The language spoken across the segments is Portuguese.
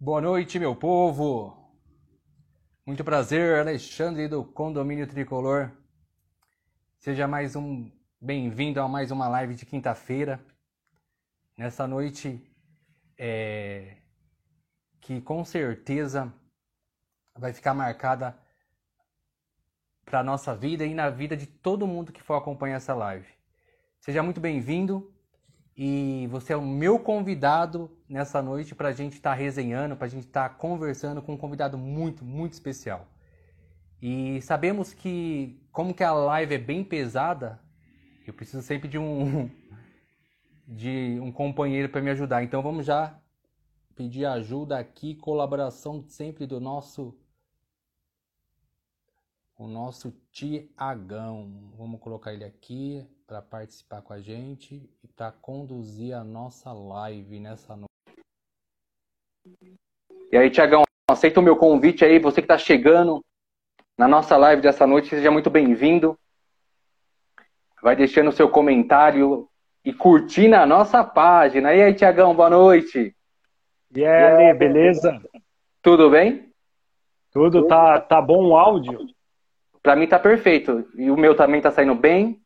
Boa noite, meu povo. Muito prazer, Alexandre do Condomínio Tricolor. Seja mais um bem-vindo a mais uma live de quinta-feira. Nessa noite é, que com certeza vai ficar marcada para a nossa vida e na vida de todo mundo que for acompanhar essa live. Seja muito bem-vindo e você é o meu convidado nessa noite para a gente estar tá resenhando, para a gente estar tá conversando com um convidado muito, muito especial. E sabemos que, como que a live é bem pesada, eu preciso sempre de um de um companheiro para me ajudar. Então vamos já pedir ajuda aqui, colaboração sempre do nosso o nosso Tiagão. Vamos colocar ele aqui para participar com a gente e para conduzir a nossa live nessa noite. E aí, Tiagão, aceita o meu convite aí, você que está chegando na nossa live dessa noite, seja muito bem-vindo. Vai deixando o seu comentário e curtindo a nossa página. E aí, Tiagão, boa noite. E aí, beleza? Tudo bem? Tudo, tá, tá bom o áudio? Para mim tá perfeito. E o meu também tá saindo bem?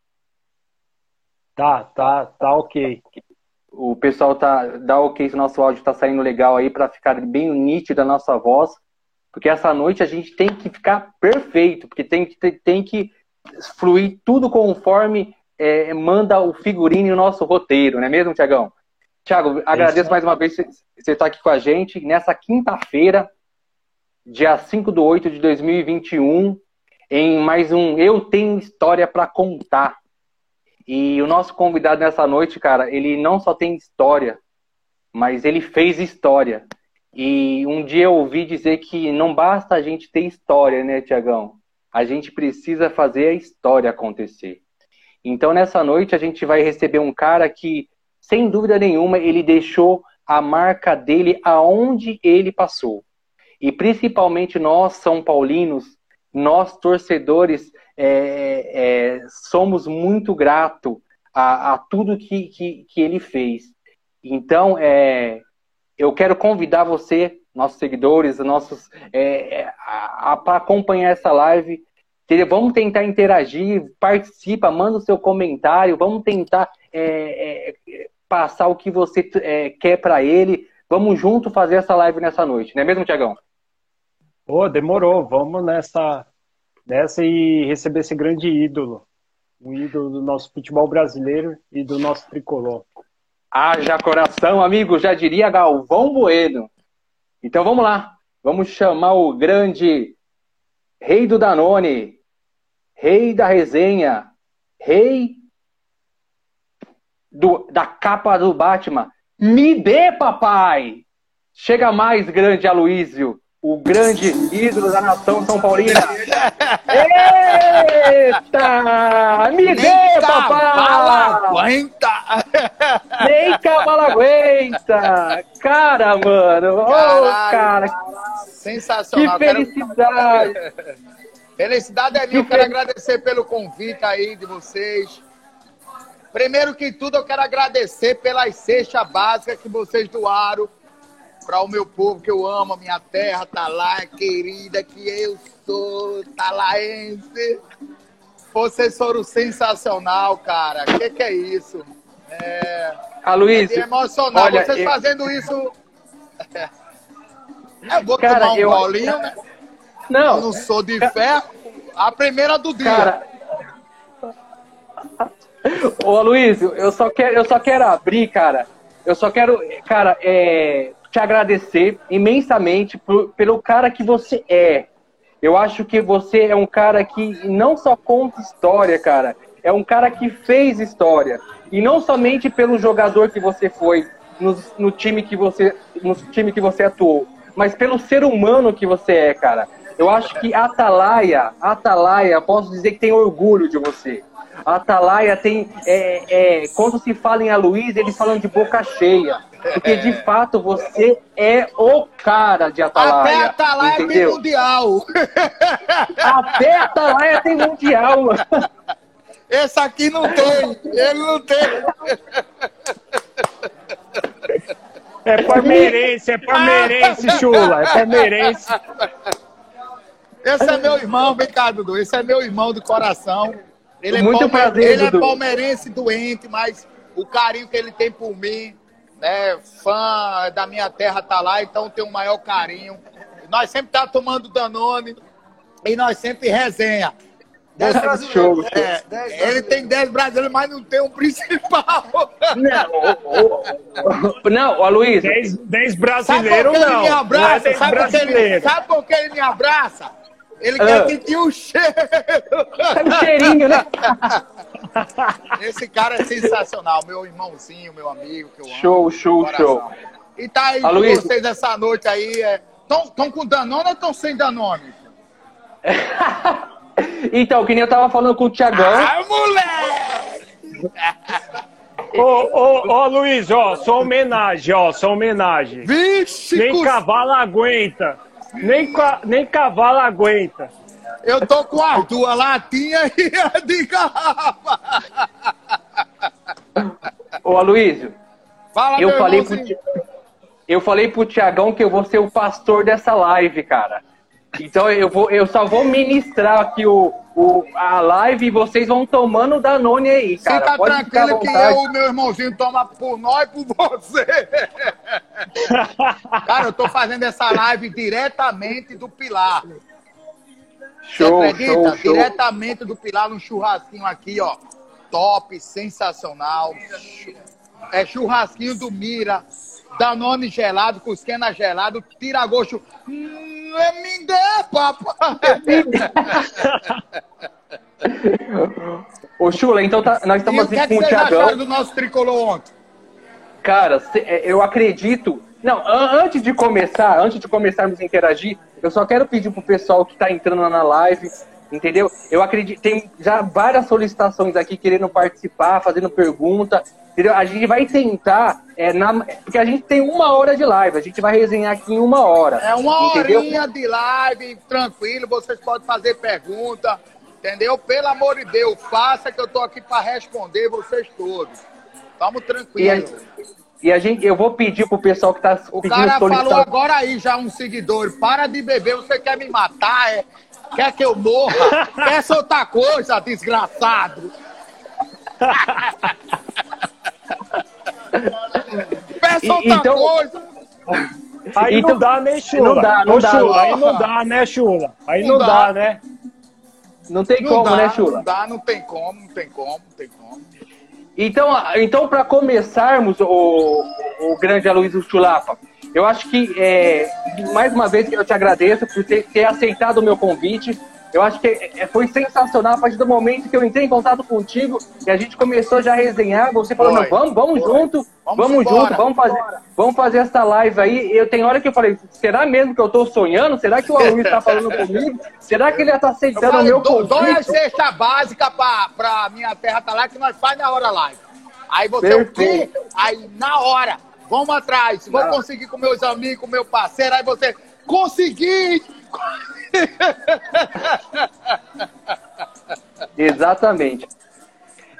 Tá, tá, tá ok. O pessoal tá dá ok se o nosso áudio tá saindo legal aí para ficar bem nítido a nossa voz, porque essa noite a gente tem que ficar perfeito, porque tem que tem que fluir tudo conforme é, manda o figurino e o nosso roteiro, não é mesmo, Tiagão? Tiago, agradeço mais uma vez você estar tá aqui com a gente nessa quinta-feira, dia 5 de 8 de 2021 em mais um Eu Tenho História para Contar. E o nosso convidado nessa noite, cara, ele não só tem história, mas ele fez história. E um dia eu ouvi dizer que não basta a gente ter história, né, Tiagão? A gente precisa fazer a história acontecer. Então, nessa noite, a gente vai receber um cara que, sem dúvida nenhuma, ele deixou a marca dele aonde ele passou. E principalmente nós, São Paulinos, nós, torcedores, é, é, somos muito gratos a, a tudo que, que, que, ele fez. Então, é, eu quero convidar você, nossos seguidores, nossos, é, para acompanhar essa live. Vamos tentar interagir, participa, manda o seu comentário, vamos tentar é, é, passar o que você quer para ele. Vamos junto fazer essa live nessa noite, não é mesmo, Tiagão? Pô, demorou. Vamos nessa, nessa e receber esse grande ídolo. Um ídolo do nosso futebol brasileiro e do nosso tricolor. Haja coração, amigo, já diria Galvão Bueno. Então vamos lá. Vamos chamar o grande rei do Danone, rei da resenha, rei do, da capa do Batman. Me dê, papai! Chega mais, grande Aloísio o grande ídolo da nação São Paulina. Eita! Me dê, papai! Nem cavalo aguenta! Cara, mano! Ô, oh, cara! Sensacional! Que felicidade! Quero... Felicidade é minha, quero agradecer pelo convite aí de vocês. Primeiro que tudo, eu quero agradecer pelas cestas básicas que vocês doaram para o meu povo que eu amo, a minha terra tá lá, querida, que eu sou talaense. Vocês foram sensacional, cara. O que, que, é isso? É, Aloysio, é emocional. Olha, Vocês eu... fazendo isso. Eu vou cara, tomar um eu... bolinho, né? Não. Eu não sou de ferro. A primeira do dia. Cara... Ô, Aloysio, eu só quero, eu só quero abrir, cara. Eu só quero, cara, é, te agradecer imensamente por, pelo cara que você é. Eu acho que você é um cara que não só conta história, cara, é um cara que fez história. E não somente pelo jogador que você foi no, no time que você no time que você atuou, mas pelo ser humano que você é, cara. Eu acho que Atalaia, Atalaia, posso dizer que tem orgulho de você. Atalaia tem. É, é, quando se fala em Aloysio, eles falam de boca cheia. Porque de fato você é o cara de Atalaia. Até Atalaia entendeu? tem mundial. Até Atalaia tem mundial. Esse aqui não tem. Ele não tem. É palmeirense, é palmeirense, chula, é palmeirense. Esse é meu irmão, vem cá, Dudu. Esse é meu irmão do coração. Ele é, Muito palme... prazer, ele é palmeirense doente, mas o carinho que ele tem por mim, né? Fã da minha terra tá lá, então tem o maior carinho. Nós sempre tá tomando Danone e nós sempre resenha. Dez brasileiros. dez, É, dez ele brasileiros. tem 10 brasileiros, mas não tem um principal. Não, o- o- não, o Aloysio, 10, 10 Sabe por brasileiros que ele não. me não é abraça? 10 sabe, por que ele, brasileiros. sabe por que ele me abraça? Ele Ah. quer sentir o cheiro. tá um cheirinho, né? Esse cara é sensacional, meu irmãozinho, meu amigo, que eu amo. Show, show, show. E tá aí com vocês essa noite aí. Estão com Danone ou estão sem Danone? Então, que nem eu tava falando com o Tiagão. Ah, moleque! Ô, ô, ô, Luiz, ó, só homenagem, ó, só homenagem. Vixe, Nem cus- cavalo aguenta. Nem, ca- nem cavalo aguenta. Eu tô com as duas, latinha e a de garrafa. Ô, Aloysio, Fala, eu falei, pro, irmãozinho. Eu falei pro Tiagão que eu vou ser o pastor dessa live, cara. Então eu, vou, eu só vou ministrar aqui o, o, a live e vocês vão tomando o Danone aí, cara. Fica Pode ficar à tranquilo que eu, meu irmãozinho, toma por nós e por você. Cara, eu tô fazendo essa live diretamente do Pilar. Você Show, acredita? show, show. Diretamente do Pilar, num churrasquinho aqui, ó. Top, sensacional. É churrasquinho do Mira. Danone gelado, cusquena gelado, tiragosto. Hum, me dê, papai. Ô, Chula, então tá- nós E estamos o que, aqui é que com o do nosso tricolor ontem? Cara, é, eu acredito. Não, an- antes de começar, antes de começarmos a interagir, eu só quero pedir pro pessoal que tá entrando na live, entendeu? Eu acredito, tem já várias solicitações aqui querendo participar, fazendo pergunta, entendeu? A gente vai tentar, é, na- porque a gente tem uma hora de live, a gente vai resenhar aqui em uma hora. É uma entendeu? horinha de live, tranquilo, vocês podem fazer pergunta, entendeu? Pelo amor de Deus, faça que eu tô aqui para responder vocês todos. Tamo E a, tranquilo. E a gente, eu vou pedir pro pessoal que tá O cara falou agora aí já um seguidor, para de beber, você quer me matar, é? Quer que eu morra? quer ser outra coisa, desgraçado? Peça outra então- coisa. Aí Então, não dá, né, Chula? não dá, não Ô, dá, Chula, aí não dá, né, Chula? Aí não, Não dá. dá. né? Não tem Não como, dá, né, Chula? Não dá, não tem como, não tem como, não tem como. Então, então para começarmos, o, o grande Aloysio Chulapa, eu acho que, é, mais uma vez, eu te agradeço por ter, ter aceitado o meu convite. Eu acho que é, foi sensacional a partir do momento que eu entrei em contato contigo e a gente começou já a resenhar. Você falou, Foi, vamos, vamos foi. junto, Vamos vamos, embora. junto, vamos fazer, vamos fazer essa live aí. Eu tenho hora que eu falei, será mesmo que eu tô sonhando? Será que o Aloysio está falando comigo? Será que ele já tá Eu aceitando o meu dou, dou as convite? cesta básica pra, pra minha terra tá lá que nós faz na hora live. Aí você o quê? Aí na hora, vamos atrás. Vou Não. conseguir com meus amigos, com meu parceiro. Aí você, consegui! Exatamente.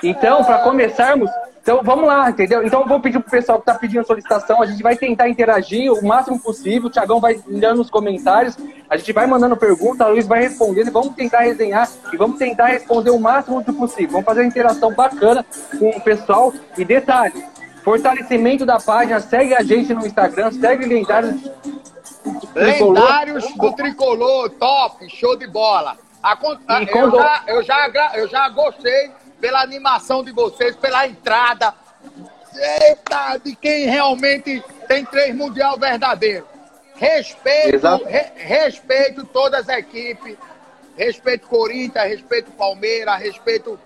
Então, para começarmos, então vamos lá, entendeu? Então eu vou pedir pro pessoal que tá pedindo solicitação, a gente vai tentar interagir o máximo possível, o Thiagão vai olhando nos comentários, a gente vai mandando pergunta, a Luiz vai respondendo, vamos tentar resenhar e vamos tentar responder o máximo do possível. Vamos fazer uma interação bacana com o pessoal. E detalhe, fortalecimento da página, segue a gente no Instagram, segue Lendários. Lendários do tricolor, top, show de bola. Eu, já, eu, já, eu já gostei pela animação de vocês, pela entrada. Eita, de quem realmente tem três mundial verdadeiro. Respeito, re- respeito todas as equipes. Respeito Corinthians, respeito Palmeiras, respeito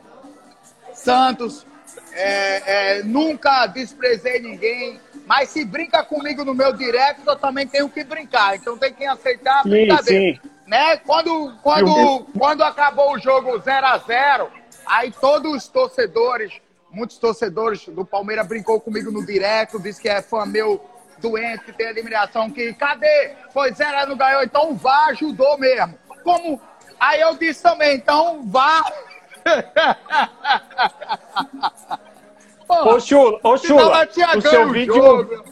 Santos. É, é, nunca desprezei ninguém. Mas se brinca comigo no meu direct, eu também tenho que brincar. Então tem que aceitar a Sim, brincadeira. sim. Né? Quando, quando, quando acabou o jogo 0 a 0 aí todos os torcedores, muitos torcedores do Palmeiras brincou comigo no direct, disse que é fã meu doente, que tem eliminação, que cadê? Foi 0 a não ganhou, então vá, ajudou mesmo. Como? Aí eu disse também, então vá. Ô, Chula, ô, Chula, o seu vídeo... jogo.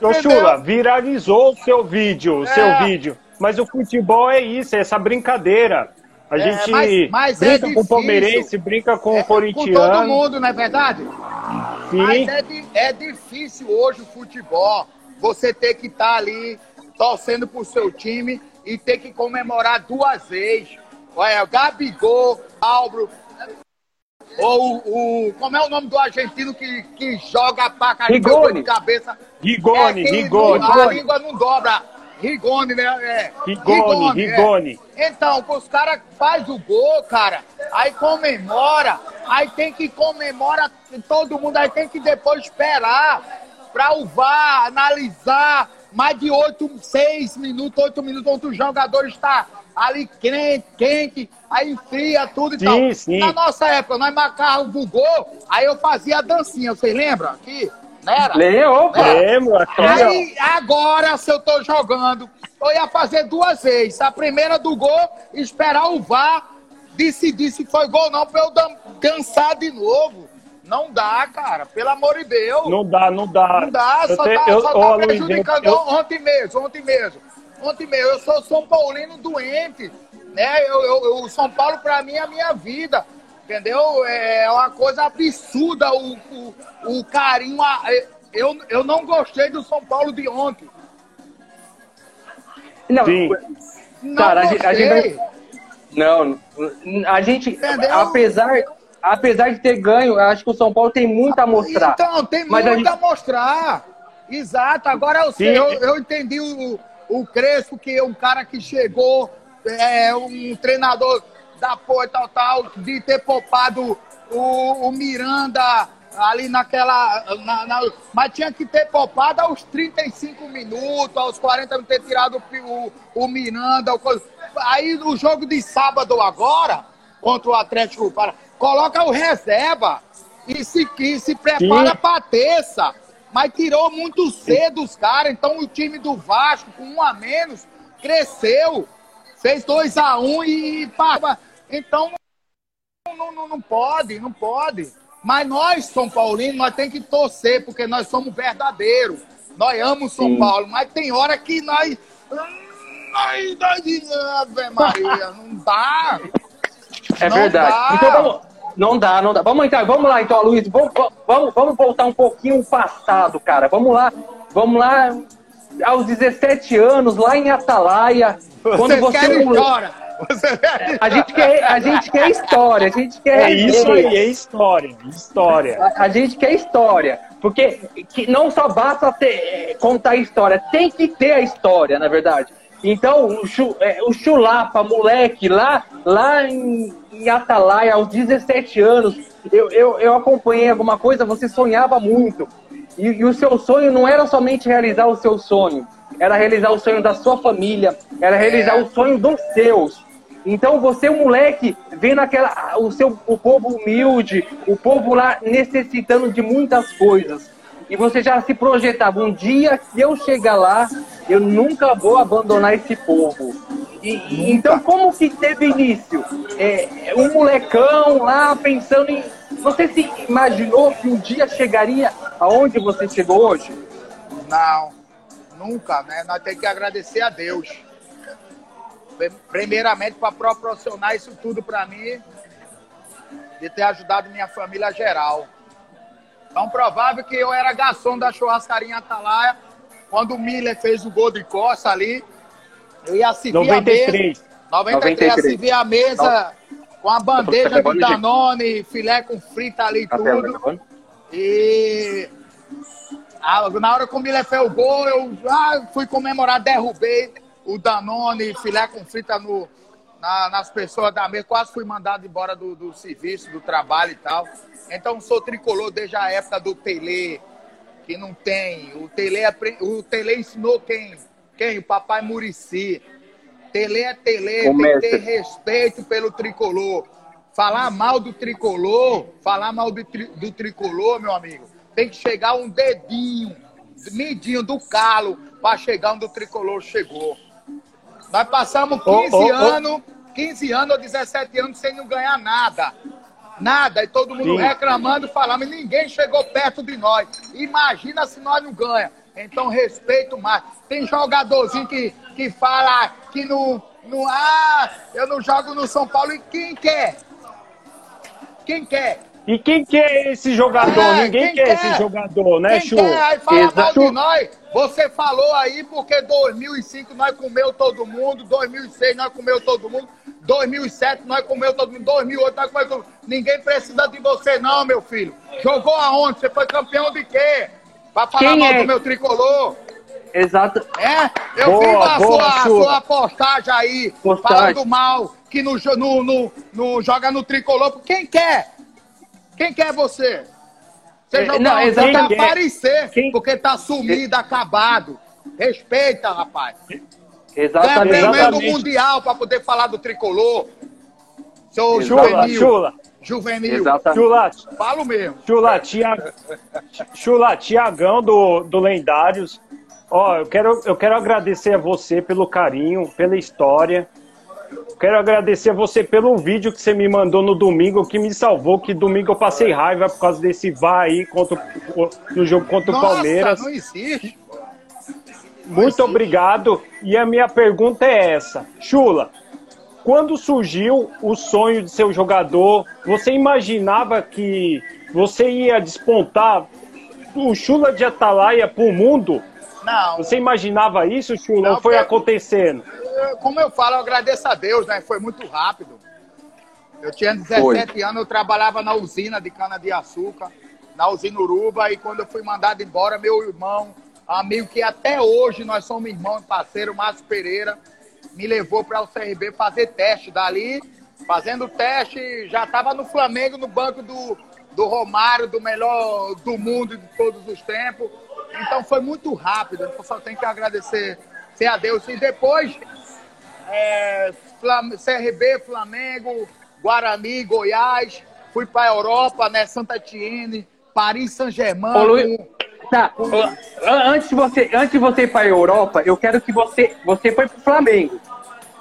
Ô, Chula, viralizou o seu vídeo, o é. seu vídeo. Mas o futebol é isso, é essa brincadeira. A é, gente mas, mas é brinca é com o palmeirense, brinca com é, o corintiano. Com todo mundo, não é verdade? Sim. Mas é, é difícil hoje o futebol. Você ter que estar tá ali torcendo pro seu time e ter que comemorar duas vezes. Olha, Gabigol, Álvaro, ou o. Como é o nome do argentino que, que joga a paca de cabeça? Rigoni, é, Rigoni. A língua não dobra. Rigoni, né? É. Rigoni, Rigoni. É. Então, os caras faz o gol, cara, aí comemora, aí tem que comemorar todo mundo, aí tem que depois esperar pra o VAR analisar mais de oito, seis minutos, oito minutos, onde o jogador está ali quente, quente, aí enfria tudo e sim, tal. Sim. Na nossa época, nós marcávamos o gol, aí eu fazia a dancinha, vocês lembram? Aqui, não era? Lembro, Aí, agora, se eu tô jogando, eu ia fazer duas vezes. A primeira do gol, esperar o VAR decidir se foi gol ou não, pra eu dançar de novo. Não dá, cara. Pelo amor de Deus. Não dá, não dá. Não dá, só eu tá, eu, só tá prejudicando. Eu, ontem mesmo, ontem mesmo. Ontem mesmo. Eu sou São Paulino doente. Né? Eu, eu, o São Paulo, pra mim, é a minha vida. Entendeu? É uma coisa absurda o, o, o carinho. Eu, eu não gostei do São Paulo de ontem. Não, Sim. não cara, gostei. a gente. Não, a gente, Entendeu? apesar, apesar de ter ganho, acho que o São Paulo tem muito a mostrar. Então, tem muito a, gente... a, mostrar. Exato. Agora eu sei, eu, eu, entendi o, o Crespo, que é um cara que chegou, é um treinador da porra tal, tal, de ter poupado o, o Miranda ali naquela. Na, na, mas tinha que ter poupado aos 35 minutos, aos 40 minutos, ter tirado o, o Miranda. O, aí no jogo de sábado agora, contra o Atlético para coloca o reserva e se, e se prepara para terça. Mas tirou muito cedo os caras, então o time do Vasco, com um a menos, cresceu. Fez 2 a 1 um e pá. Então não, não, não pode, não pode. Mas nós, São Paulinos, nós temos que torcer, porque nós somos verdadeiros. Nós amamos São Sim. Paulo, mas tem hora que nós. Nós, nós Ave Maria, não dá. É não verdade. Dá. Então não dá, não dá. Vamos então, vamos lá então, Luiz. Vamos, vamos, vamos voltar um pouquinho o passado, cara. Vamos lá, vamos lá aos 17 anos, lá em Atalaia. Quando você quer história. A, gente quer, a gente quer história, a gente quer. É isso aí, é história. História. A, a, gente quer história. Porque que não só basta ter, contar história, tem que ter a história, na verdade. Então, o, Chu, é, o Chulapa, moleque, lá, lá em, em Atalaia, aos 17 anos, eu, eu, eu acompanhei alguma coisa, você sonhava muito. E, e, o seu sonho não era somente realizar o seu sonho, era realizar o sonho da sua família, era realizar o sonho dos seus. Então você, o moleque, vendo aquela, o seu o povo humilde, o povo lá necessitando de muitas coisas. E você já se projetava, um dia que eu chegar lá, eu nunca vou abandonar esse povo. E, então, como que teve início? É, um molecão lá pensando em. Você se imaginou que um dia chegaria aonde você chegou hoje? Não, nunca, né? Nós temos que agradecer a Deus. Primeiramente, para proporcionar isso tudo para mim, de ter ajudado minha família geral. Tão provável que eu era garçom da churrascaria Atalaia quando o Miller fez o gol de Costa ali, eu ia servir 93. a mesa. 93, 93. ia servir a mesa com a bandeja de Danone, filé com frita ali e tudo. E na hora que o Miller fez o gol, eu ah, fui comemorar, derrubei o Danone, filé com frita no, na, nas pessoas da mesa. Quase fui mandado embora do, do serviço, do trabalho e tal. Então sou tricolor desde a época do Tele, que não tem. O Tele, o Tele ensinou quem? Quem? O papai Murici. Tele é Tele, tem que ter respeito pelo tricolor. Falar mal do tricolor, falar mal do, tri, do tricolor, meu amigo, tem que chegar um dedinho, medinho do calo, para chegar onde o tricolor chegou. Nós passamos 15 oh, oh, oh. anos, 15 anos ou 17 anos sem não ganhar nada. Nada, e todo mundo Sim. reclamando, falando, e ninguém chegou perto de nós. Imagina se nós não ganha. Então respeito mais. Tem jogadorzinho que, que fala que não, não. Ah, eu não jogo no São Paulo. E quem quer? Quem quer? E quem quer esse jogador? É, Ninguém quer, quer, esse jogador, né, quem Chu? Quer? Aí fala mal de nós. Você falou aí porque 2005 nós comeu todo mundo, 2006 nós comeu todo mundo, 2007 nós comeu todo mundo, 2008 nós comeu todo mundo. Ninguém precisa de você não, meu filho. Jogou aonde? Você foi campeão de quê? Pra falar quem mal é? do meu tricolor. Exato. É, eu boa, vi a, boa, sua, a sua postagem aí, postagem. falando mal, que no, no, no, no, joga no tricolor. Quem quer? Quem quer você? Você é, não, exatamente. quer aparecer, Quem... porque tá sumido, acabado. Respeita, rapaz. Exatamente. Ganha prêmio do Mundial para poder falar do tricolor. Seu Chula, juvenil. Chula. Juvenil. Exatamente. Chula, Falo mesmo. Chula, tia, Chula, Tiagão do, do Lendários. Ó, eu quero, eu quero agradecer a você pelo carinho, pela história. Quero agradecer a você pelo vídeo que você me mandou no domingo, que me salvou, que domingo eu passei raiva por causa desse VAR aí contra, no jogo contra Nossa, o Palmeiras. Não existe. Muito obrigado. E a minha pergunta é essa. Chula, quando surgiu o sonho de ser um jogador, você imaginava que você ia despontar o Chula de Atalaia para o mundo? Não. Você imaginava isso, Chula? Não, ou foi acontecendo? como eu falo, eu agradeço a Deus, né? Foi muito rápido. Eu tinha 17 Foi. anos, eu trabalhava na usina de cana-de-açúcar, na usina Uruba, e quando eu fui mandado embora, meu irmão, amigo que até hoje nós somos irmãos, parceiro, Márcio Pereira, me levou para o CRB fazer teste. Dali, fazendo teste, já estava no Flamengo, no banco do, do Romário, do melhor do mundo de todos os tempos. Então foi muito rápido, eu só tenho que agradecer a Deus. E depois é, CRB, Flamengo, Guarani, Goiás, fui para a Europa, né? Santa Etienne, Paris Saint-Germain. Tá, antes de você, antes de você ir para a Europa, eu quero que você, você foi para o Flamengo.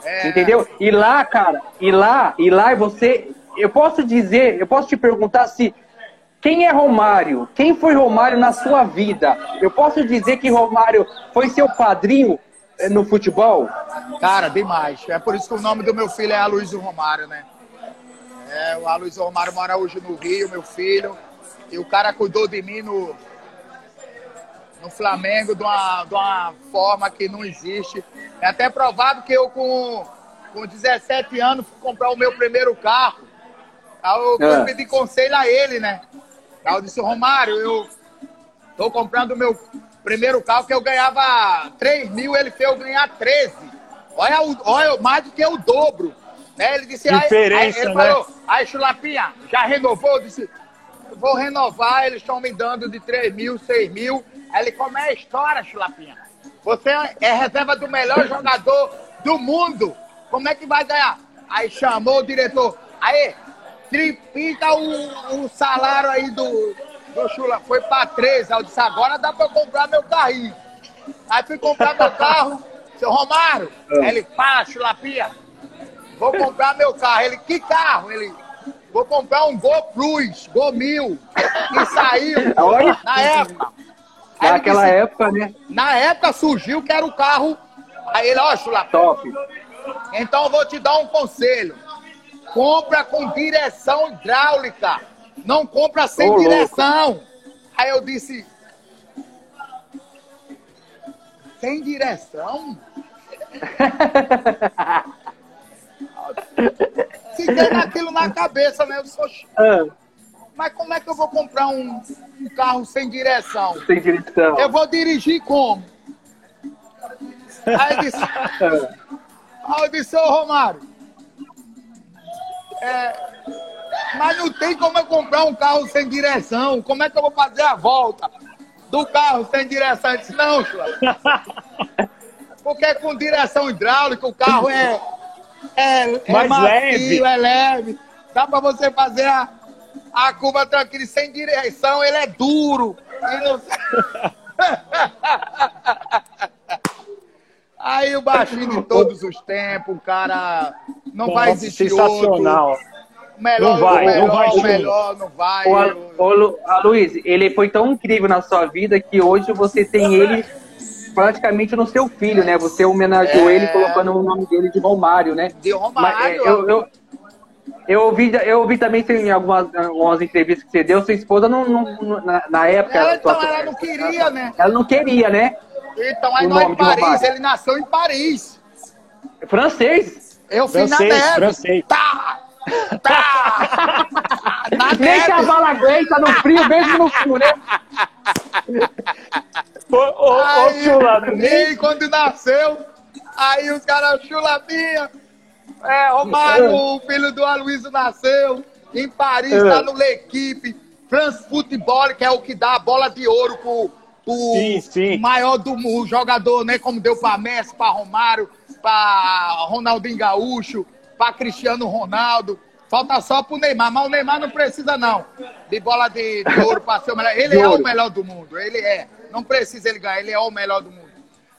É. Entendeu? E lá, cara, e lá, e lá você, eu posso dizer, eu posso te perguntar se quem é Romário? Quem foi Romário na sua vida? Eu posso dizer que Romário foi seu padrinho é no futebol? Cara, demais. É por isso que o nome do meu filho é Aloysio Romário, né? É, o Aloysio Romário mora hoje no Rio, meu filho. E o cara cuidou de mim no, no Flamengo de uma, de uma forma que não existe. É até provado que eu, com, com 17 anos, fui comprar o meu primeiro carro. Aí eu é. pedi conselho a ele, né? Aí eu disse, Romário, eu tô comprando o meu Primeiro carro que eu ganhava 3 mil, ele fez eu ganhar 13. Olha, olha mais do que o dobro. Né? Ele disse, Diferença, aí, ele né? falou, aí Chulapinha, já renovou? Eu disse, vou renovar, eles estão me dando de 3 mil, 6 mil. Aí ele, como é a história, Chulapinha? Você é reserva do melhor jogador do mundo. Como é que vai ganhar? Aí chamou o diretor. Aí, triplica o, o salário aí do, do Chula foi para 13. Aí eu disse, agora dá para comprar meu carrinho. Aí fui comprar meu carro, seu Romário. É. Ele, pá, Chulapia, vou comprar meu carro. Ele, que carro? Ele, vou comprar um Gol Plus, Gol Mil. Que saiu na época. Naquela disse, época, né? Na época surgiu que era o carro. Aí ele, ó, Chulapia. Top. Então eu vou te dar um conselho. Compra com direção hidráulica. Não compra sem Ô, direção. Louco. Aí eu disse. Sem direção? Fiquei naquilo na cabeça, né? Eu sou... Ah. Mas como é que eu vou comprar um, um, carro sem direção? Sem direção. Eu vou dirigir como? Aí eu disse. Aí eu disse, ô Romário. É, mas não tem como eu comprar um carro sem direção. Como é que eu vou fazer a volta do carro sem direção? Eu disse, não. Porque com direção hidráulica o carro é, é, é mais macio, leve. é leve. Dá para você fazer a, a curva tranquila sem direção, ele é duro. Não... Aí o baixinho de todos os tempos, o cara não vai existir sensacional. outro melhor, Não vai, o melhor, não vai, o melhor, não vai. Ô, ô, Luiz, ele foi tão incrível na sua vida que hoje você tem ele praticamente no seu filho, né? Você homenageou É. ele colocando o nome dele de Romário, né? De Mas, é, Romário. eu, eu, eu, ouvi, eu ouvi também em algumas, algumas entrevistas que você deu, sua esposa não, não- não- na, na época. Ela, sua- então, ela não queria, né? Ela não queria, né? Então, aí O nós em Paris, ele nasceu em Paris. Francês. Eu fui na Francês, neve. francês. Tá! Tá! na Nem neve. cavalo aguenta no frio, mesmo no frio, né? Ô, ô, ô, Aí, Chula, nem... e quando nasceu, aí os caras, chulapinha. É, Romário, o filho do Aloysio nasceu em Paris, É. tá no L'Equipe. France Football, que é o que dá a bola de ouro pro, pro Sim, sim. maior do mundo, jogador, né? Como deu pra Messi, pra Romário, pra Ronaldinho Gaúcho, pra Cristiano Ronaldo. Falta só pro Neymar, mas o Neymar não precisa, não. De bola de, de ouro pra ser o melhor. Ele é o melhor do mundo. Ele é. Não precisa ele ganhar, ele é o melhor do mundo.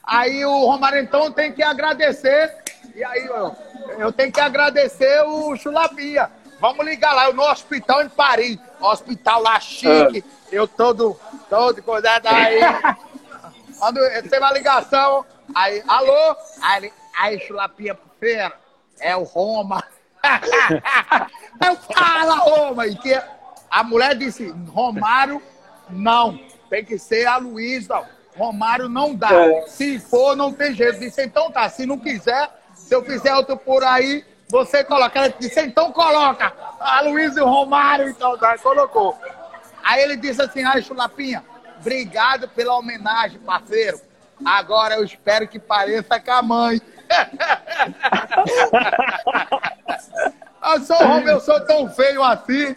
Aí o Romário, então, tem que agradecer. E aí, eu, eu tenho que agradecer o Chulapia. Vamos ligar lá, eu no hospital em Paris. Hospital lá chique. Eu todo, todo cuidado aí. Quando tem uma ligação, aí, alô? Aí, aí Chulapia, feira, é o Roma. eu fala, Roma. E que a mulher disse, Romário, não. Tem que ser a Luísa. Romário não dá. É. Se for, não tem jeito. Disse, então tá. Se não quiser, se eu fizer outro por aí, você coloca. Ela disse, então coloca. A Luísa e o Romário, então tá. Colocou. Aí ele disse assim, ai, Chulapinha, obrigado pela homenagem, parceiro. Agora eu espero que pareça com a mãe. eu sou homem, eu sou tão feio assim.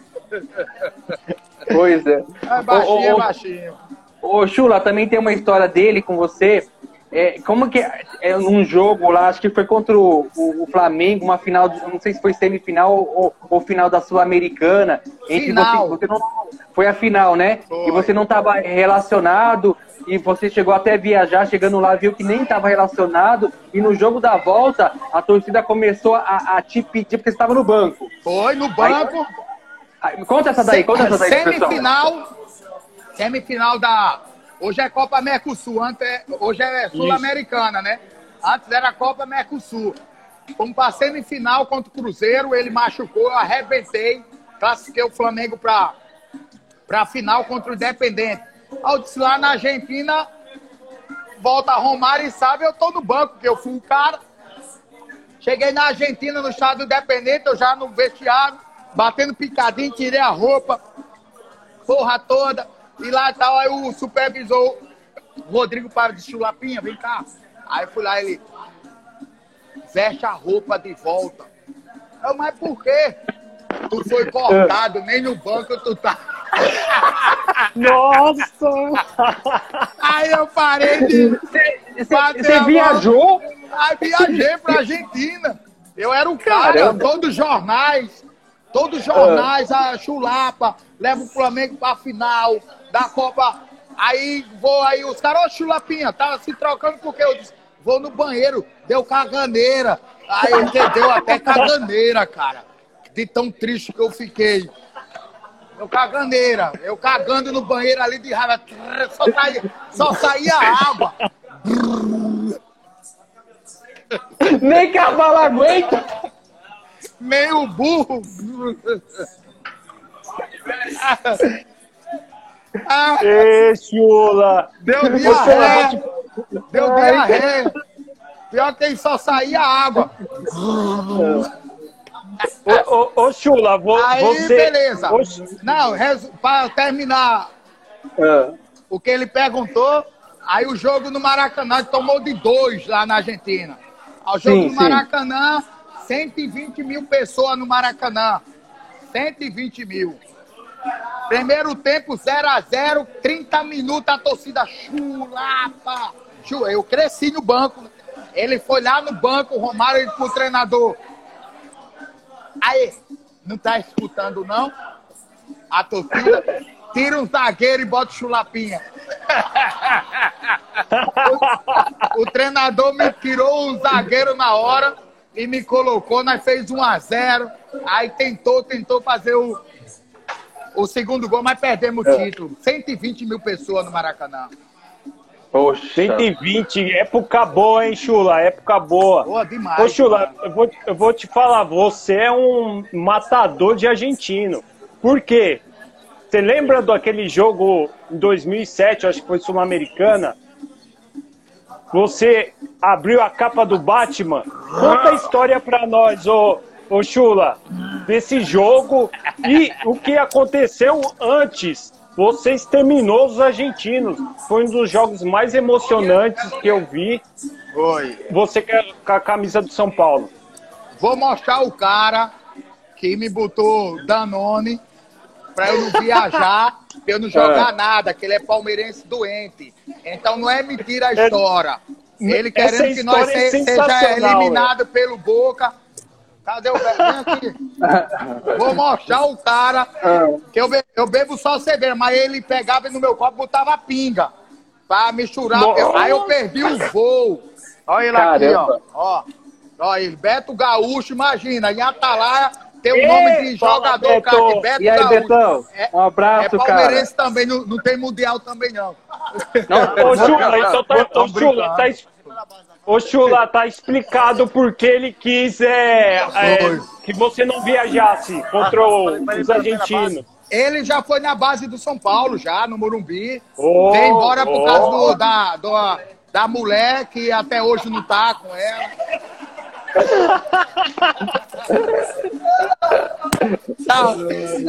Pois é. É baixinho, Ô, ô, é ô, baixinho. Ô, Chula, também tem uma história dele com você. É, como que é, é num jogo lá, acho que foi contra o, o- o Flamengo, uma final, de- não sei se foi semifinal ou, ou final da Sul-Americana. Entre. Você, você não, foi a final, né? Foi. E você não estava relacionado e você chegou até viajar, chegando lá, viu que nem estava relacionado. E no jogo da volta, a torcida começou a, a te pedir, porque você estava no banco. Foi no banco. Aí, Conta essa daí, conta essa daí, pro pessoal. Semifinal. Semifinal da. Hoje é Copa Mercosul, antes é- hoje é Sul-Americana, né? Antes era Copa Mercosul. Fomos pra semifinal contra o Cruzeiro, ele machucou, eu arrebentei, classifiquei o Flamengo pra, pra final contra o Independente. Disse lá na Argentina, volta Romário e sabe, eu tô no banco, porque eu fui o cara. Cheguei na Argentina, no estado independente, eu já no vestiário, batendo picadinho, tirei a roupa, porra toda. E lá tal, aí o supervisor, Rodrigo para de chulapinha, vem cá. Aí fui lá, ele veste a roupa de volta. Eu, mas por quê? Tu foi cortado, nem no banco tu tá. Nossa! Aí eu parei de. Você, viajou? Aí viajei pra Argentina. Eu era o cara, todos os jornais, todos os jornais, a chulapa, leva o Flamengo pra final da Copa. Aí vou aí, os caras, ô chulapinha, tava se trocando porque eu disse, vou no banheiro, deu caganeira. Aí ele deu até caganeira, cara. De tão triste que eu fiquei. Eu caganeira, eu cagando no banheiro ali de raiva, só saía, só saía água. Nem cavalo aguenta. meio burro. ah, Ê, Chula! deu diarreia. Deu diarreia. Pior que só saía água. Ô, ô, ô, Chula, vo- Aí, você... beleza. Ô, Não, resu- para terminar Ah, o que ele perguntou, aí o jogo no Maracanã tomou de dois lá na Argentina. O jogo Sim, no sim. Maracanã, 120 mil pessoas no Maracanã. 120 mil. Primeiro tempo 0 a 0 30 minutos a torcida chulapa. Chu- Eu cresci no banco. Ele foi lá no banco, o Romário ele pro treinador. Aí, não tá escutando não? A torcida tira um zagueiro e bota o chulapinha. O, o treinador me tirou um zagueiro na hora e me colocou, nós fez 1 a 0 Aí tentou, tentou fazer o, o segundo gol, mas perdemos o título. 120 mil pessoas no Maracanã. Poxa. 120, época boa, hein, Chula? Época boa. Boa demais. Ô, Chula, eu vou, eu vou te falar, você é um matador de argentino. Por quê? Você lembra daquele jogo em 2007, acho que foi Sul-Americana? Você abriu a capa do Batman. Conta a história pra nós, ô, ô Chula, desse jogo e o que aconteceu antes. Você exterminou os argentinos. Foi um dos jogos mais emocionantes que eu vi. Foi. Você com a camisa do São Paulo. Vou mostrar o cara que me botou Danone para eu não viajar, pra eu não jogar é. nada, que ele é palmeirense doente. Então não é mentira a é- história. Ele querendo que nós é se, seja eliminado é. pelo Boca. Cadê o velho? Vem aqui. Vou mostrar o cara que eu, be eu bebo só cerveja, mas ele pegava no meu copo e botava pinga pra misturar. Eu, aí eu perdi o voo. Olha ele Caramba. aqui, ó. ó. Olha ele, Beto Gaúcho, imagina, em Atalaia tem o nome de jogador, Beto. cara, de Beto E aí, Betão? É, um abraço, é palmeirense cara. também, não, não tem mundial também, não. Não, ô, Chula, então tá, ô, Chula, tá, ô, Chula, tá explicado porque ele quis é, é, que você não viajasse contra os argentinos. Ele já foi na base do São Paulo, já, no Morumbi. Oh, Veio embora por oh. causa do, da, do, da mulher que até hoje não tá com ela.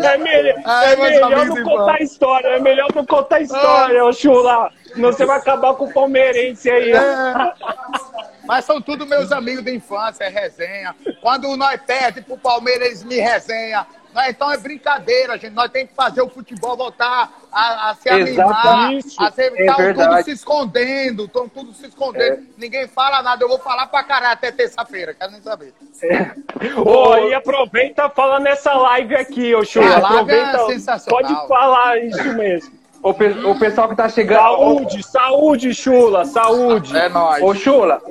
É melhor, é melhor não contar a história, é melhor não contar a história, ô Chula. Você vai acabar com o palmeirense aí. É. Mas são tudo meus amigos de infância, é resenha. Quando nós perdemos pro Palmeiras, eles me resenham. Então é brincadeira, gente. Nós temos que fazer o futebol voltar a, a se animar. A ser, é tá tudo se escondendo, estão tudo se escondendo. É. Ninguém fala nada. Eu vou falar pra caralho até terça-feira, quero nem saber. É. Ô, e aproveita fala nessa live aqui, ô Chu. É, aproveita, é. Pode falar isso mesmo. O, pe o pessoal que tá chegando. Saúde, saúde, Chula, saúde. É nóis. Ô, Chula,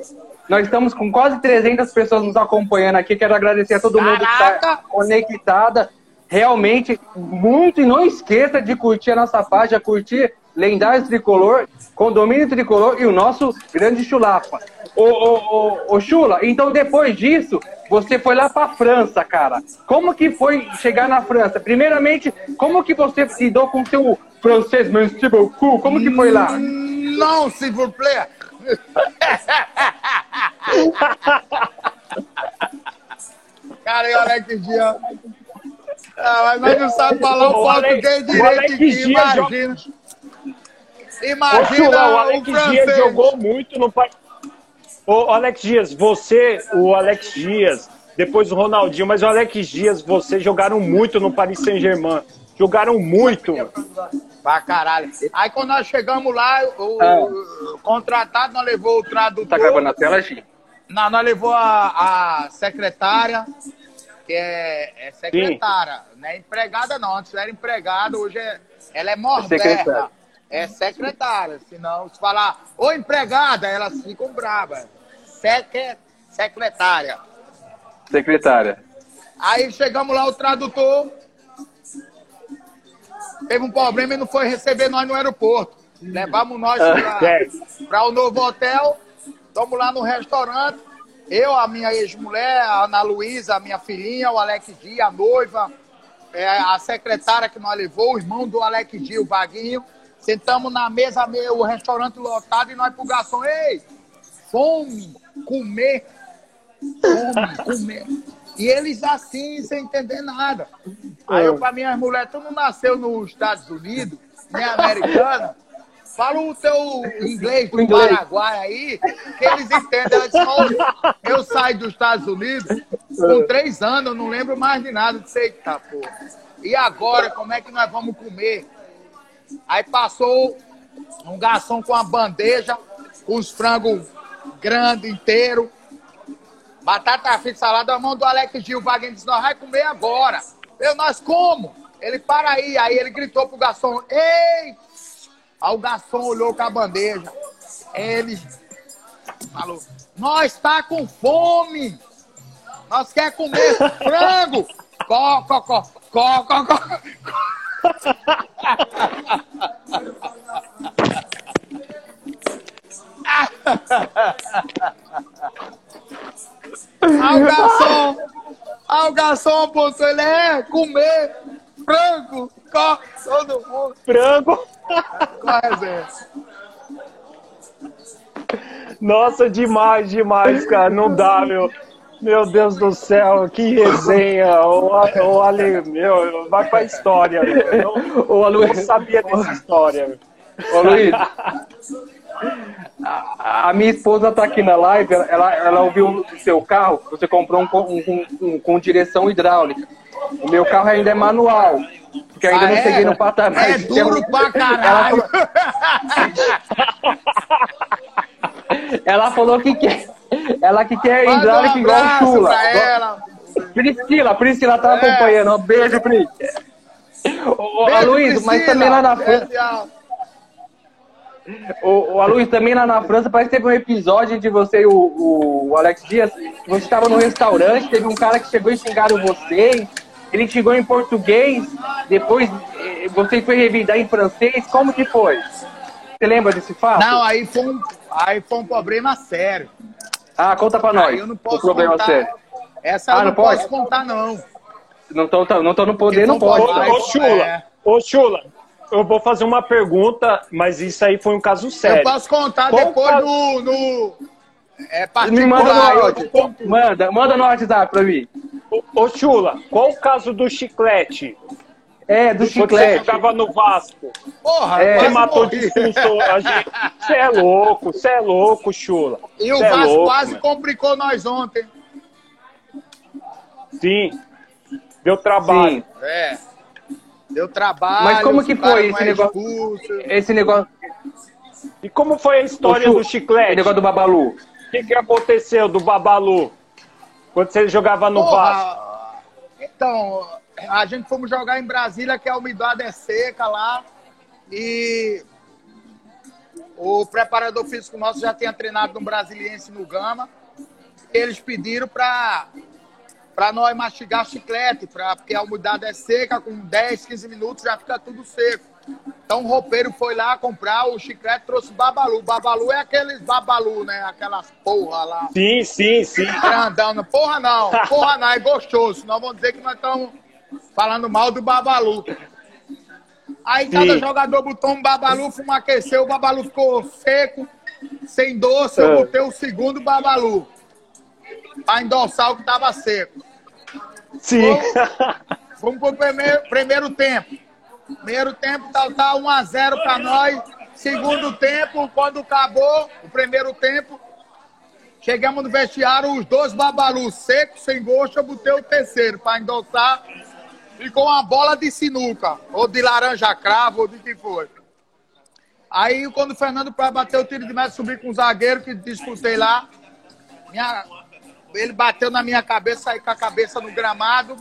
nós estamos com quase 300 pessoas nos acompanhando aqui. Quero agradecer a todo mundo Caraca. que está conectada realmente muito. E não esqueça de curtir a nossa página, curtir Lendários Tricolor, Condomínio Tricolor e o nosso grande Chulapa. Ô, ô, ô, ô Chula, então depois disso, você foi lá pra França, cara. Como que foi chegar na França? Primeiramente, como que você lidou com seu francês, merci beaucoup? Como que foi lá? Não, s'il vous plaît. Cara, olha que dia. Ah, mas nós não sabemos falar o português direito aqui, imagina. Imagina Ô, o Alex o Dias jogou muito no país. Ô, Alex Dias, você, o Alex Dias, depois o Ronaldinho, mas o Alex Dias, você jogaram muito no Paris Saint-Germain. Jogaram muito. Pra caralho. Aí quando nós chegamos lá, o, ah. o contratado nós levou o tradutor. Tá gravando a tela, Gi? Não, nós levou a, a secretária, que é, é secretária, Sim. não é empregada não. Antes era empregada, hoje é, ela é moderna. É secretária. Senão, se falar, ô empregada, elas ficam bravas. Secre, secretária. Secretária. Aí chegamos lá, o tradutor teve um problema e não foi receber nós no aeroporto. Levamos nós para o novo hotel, estamos lá no restaurante. Eu, a minha ex-mulher, a Ana Luísa, a minha filhinha, o Alex Dia, a noiva, é, a secretária que nós levou, o irmão do Alex Dia, o Vaguinho. Sentamos na mesa, o restaurante lotado, e nós pro garçom, ei, fome, comer, fome, comer. E eles assim, sem entender nada. Aí eu pra minhas mulheres, tu não nasceu nos Estados Unidos, nem americana? Fala o teu inglês do inglês. Paraguai aí, que eles entendem. Ela eu saio dos Estados Unidos com três anos, eu não lembro mais de nada. Disse, eita, pô. E agora, como é que nós vamos comer? Aí passou um garçom com uma bandeja, com os frangos grandes, inteiros, batata frita, salada, a mão do Alex Gil. O Wagner disse, nós vamos comer agora. Eu, nós como? Ele, para aí. Aí ele gritou pro garçom, ei! Aí o garçom olhou com a bandeja. Ele falou, nós tá com fome. Nós quer comer frango. Có, có, có, có, có, có. Ao garçom, ao garçom, pô, ele é comer frango, có, todo mundo. Frango. Qual é, Nossa, demais, demais, cara. Não dá, meu. Meu Deus do céu, que resenha. O, o Ale, meu, vai pra história. Meu. Eu não, não sabia dessa história. ô, Luiz, a, a minha esposa tá aqui na live, ela, ela ouviu o seu carro, você comprou um com, um- um- com direção hidráulica. O meu carro ainda é manual, porque ainda Ah, não é? cheguei no patamar. É de duro pra Ela caralho. Ela falou que quer. Ela que quer Manda hidráulica um igual Chula. ela. Priscila, Priscila tá É. acompanhando. Um beijo, Pri. Ô, Beijo, Luiz, mas também lá na França. Ô, Luiz, também lá na França, parece que teve um episódio de você e o, o, o Alex Dias. Você estava no restaurante, teve um cara que chegou e xingaram vocês. Ele xingou em português, depois eh, você foi revidar em francês. Como que foi? Você lembra desse fato? Não, aí foi, um, aí foi um problema sério. Ah, conta pra nós. Aí eu não posso o problema contar. sério. Essa Ah, eu não não, pode? posso contar, não. Não tô, tá- não tô no poder, não pode. não Ô, pode. tá? ô, Chula, É. ô, Chula, eu vou fazer uma pergunta, mas isso aí foi um caso sério. Eu posso contar Qual depois caso? no, no. É Me manda no particular. Manda, manda no WhatsApp pra mim. Ô, Chula, qual o caso do chiclete? É, do Quando você chiclete. jogava no Vasco. Porra, É. Você matou morri. de susto a gente. Você é louco, você é louco, Chula. E o Cê é Vasco louco, quase mano. complicou nós ontem. Sim. Deu trabalho. Sim. É. Deu trabalho. Mas como que o foi esse negócio? expulso. Esse negócio, E como foi a história Ô, do chiclete? negócio do Babalu. O que, que aconteceu do Babalu? Quando você jogava no Vasco? Porra, então, a gente fomos jogar em Brasília, que a umidade é seca lá. E o preparador físico nosso já tinha treinado no Brasiliense no Gama. Eles pediram para para nós mastigar chiclete, pra, porque a umidade é seca, com 10, 15 minutos já fica tudo seco. Então o roupeiro foi lá comprar o chiclete, trouxe babalu. Babalu é aqueles babalu, né? Aquelas porra lá. Sim, sim, sim. Grandão, não. porra não, porra não, é gostoso. Nós vamos dizer que nós estamos falando mal do Babalu. Aí cada Sim. jogador botou um Babalu, fomos aquecer, o Babalu ficou seco, sem doce, É. eu botei o segundo Babalu. Pra endossar o que tava seco. Sim. Vamos pro primeiro, primeiro tempo. Primeiro tempo, tal, tal, 1x0 pra nós. Segundo tempo, quando acabou o primeiro tempo, chegamos no vestiário, os dois babalus secos, sem gosto, eu botei o terceiro pra endossar. Ficou uma bola de sinuca, ou de laranja cravo, ou de que foi. Aí, quando o Fernando para bater o tiro de meta, subir com o zagueiro que disputei lá, minha- ele bateu na minha cabeça, saí com a cabeça no gramado.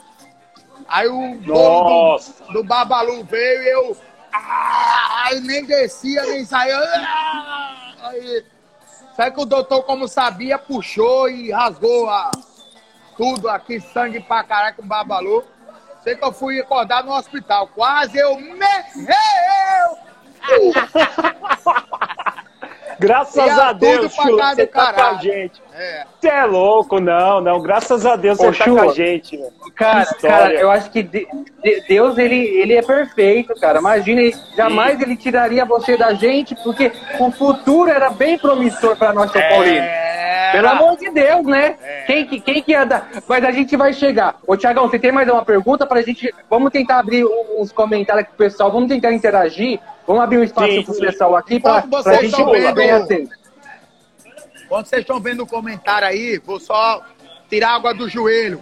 Aí o dono Nossa. do, do Babalu veio e eu. Ah, aí nem descia, nem saía. Ah, aí, sabe que o doutor, como sabia, puxou e rasgou a, tudo aqui, sangue pra caralho com o Babalu. Sei que eu fui acordar no hospital. Quase eu me. Eu! Graças a Deus, pra Chula, você tá com a gente. É. Você é louco, não, não. Graças a Deus Ô, você tá Chula. com a gente. Cara, cara, eu acho que de- de- Deus, ele, ele é perfeito, cara. Imagina, ele- jamais ele tiraria você da gente, porque o futuro era bem promissor para nós, São Paulino. É. Pelo amor de Deus, né? Quem, que, quem que ia dar? Mas a gente vai chegar. Ô, Tiagão, você tem mais uma pergunta pra gente? Vamos tentar abrir uns comentários aqui pro pessoal, vamos tentar interagir. Vamos abrir um espaço Sim, pro sim. pessoal aqui pra vocês gente estão vendo- bem atento. Quando vocês estão vendo o comentário aí, vou só tirar água do joelho.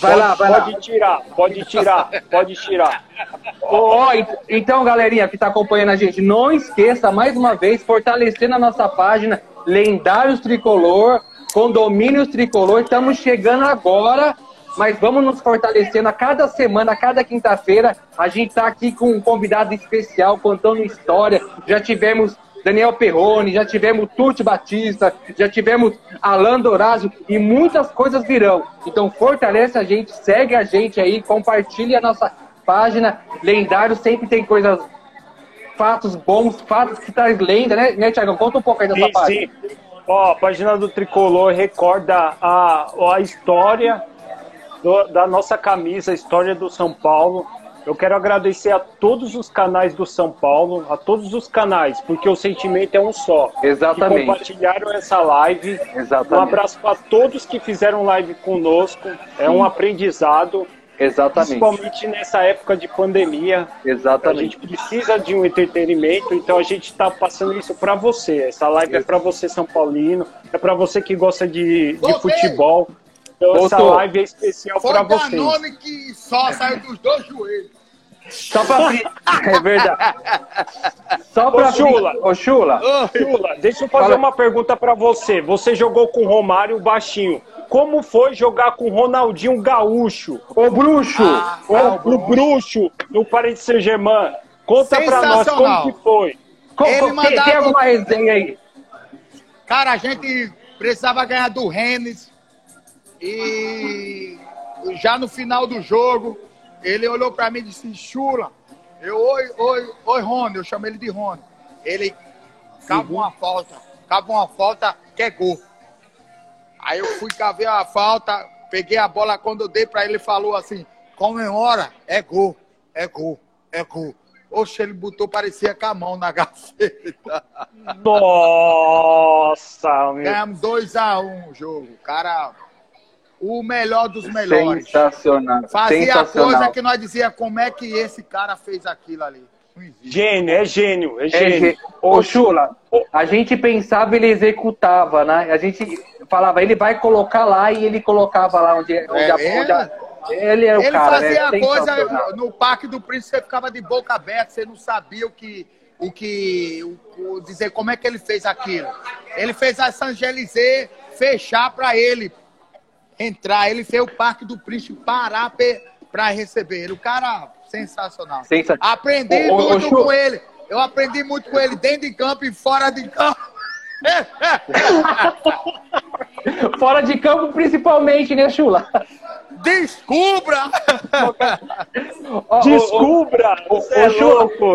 Vai lá, vai lá. Pode tirar, pode tirar, pode tirar. Ent- então, galerinha que tá acompanhando a gente, não esqueça, mais uma vez, fortalecendo a nossa página Lendários Tricolor, Condomínios Tricolor. Estamos chegando agora, mas vamos nos fortalecendo a cada semana, a cada quinta-feira. A gente tá aqui com um convidado especial, contando história. Já tivemos Daniel Perrone, já tivemos Tuti Batista, já tivemos Alan Dorazio e muitas coisas virão. Então fortalece a gente, segue a gente aí, compartilhe a nossa página. Lendário sempre tem coisas, fatos bons, fatos que traz lenda, né, né Tiagão? Conta um pouco aí dessa sim, página. Sim. Ó, a página do Tricolor recorda a, a história do, da nossa camisa, a história do São Paulo. Eu quero agradecer a todos os canais do São Paulo, a todos os canais, porque o sentimento é um só. Exatamente. Que compartilharam essa live. Exatamente. Um abraço para todos que fizeram live conosco. É um aprendizado. Exatamente. Principalmente nessa época de pandemia. Exatamente. A gente precisa de um entretenimento, então a gente está passando isso para você. Essa live é para você, São Paulino, é para você que gosta de, de futebol. Então Voltou. essa live é especial para vocês. Foi nome que só saiu dos dois joelhos. Só pra. É verdade. Só pra. Ô, Chula. Ô, Chula. Chula, deixa eu fazer Fala. uma pergunta para você. Você jogou com o Romário baixinho. Como foi jogar com o Ronaldinho Gaúcho? O bruxo! Ah, o, ah, o, bruxo no Paris Saint-Germain. Conta pra nós como que foi. Ele mandava... tem, alguma resenha aí? Cara, a gente precisava ganhar do Rennes. E já no final do jogo, ele olhou para mim e disse, Chula, eu, oi, oi, oi, Rony, eu chamo ele de Rony. Ele, cabe uma falta, cabe uma falta que é gol. Aí eu fui caver a falta, peguei a bola, quando eu dei para ele, ele falou assim, comemora, é gol, é gol, é gol. Oxe, ele botou, parecia com a mão na gaveta. Nossa, meu. Ganhamos 2x1 um o jogo. Cara, o melhor dos melhores. Sensacional. Fazia Sensacional. coisa que nós dizia como é que esse cara fez aquilo ali. Gênio, é gênio, é, é gênio. É, Ô, Chula, a gente pensava ele executava, né? A gente falava, ele vai colocar lá e ele colocava lá onde, onde, é, a, onde a, ele é o ele cara. Ele fazia né? coisa no Parque do Príncipe, você ficava de boca aberta, você não sabia o que. O que. O, o dizer como é que ele fez aquilo. Ele fez a Saint-Gelysée fechar para ele entrar. Ele fez o Parque do Príncipe parar para receber ele. O cara, sensacional. sensacional. Aprendi ô, muito ô, com ele. Eu aprendi muito com ele dentro de campo e fora de campo. fora de campo, principalmente, né, Chula? Descubra! Descubra! Ô, é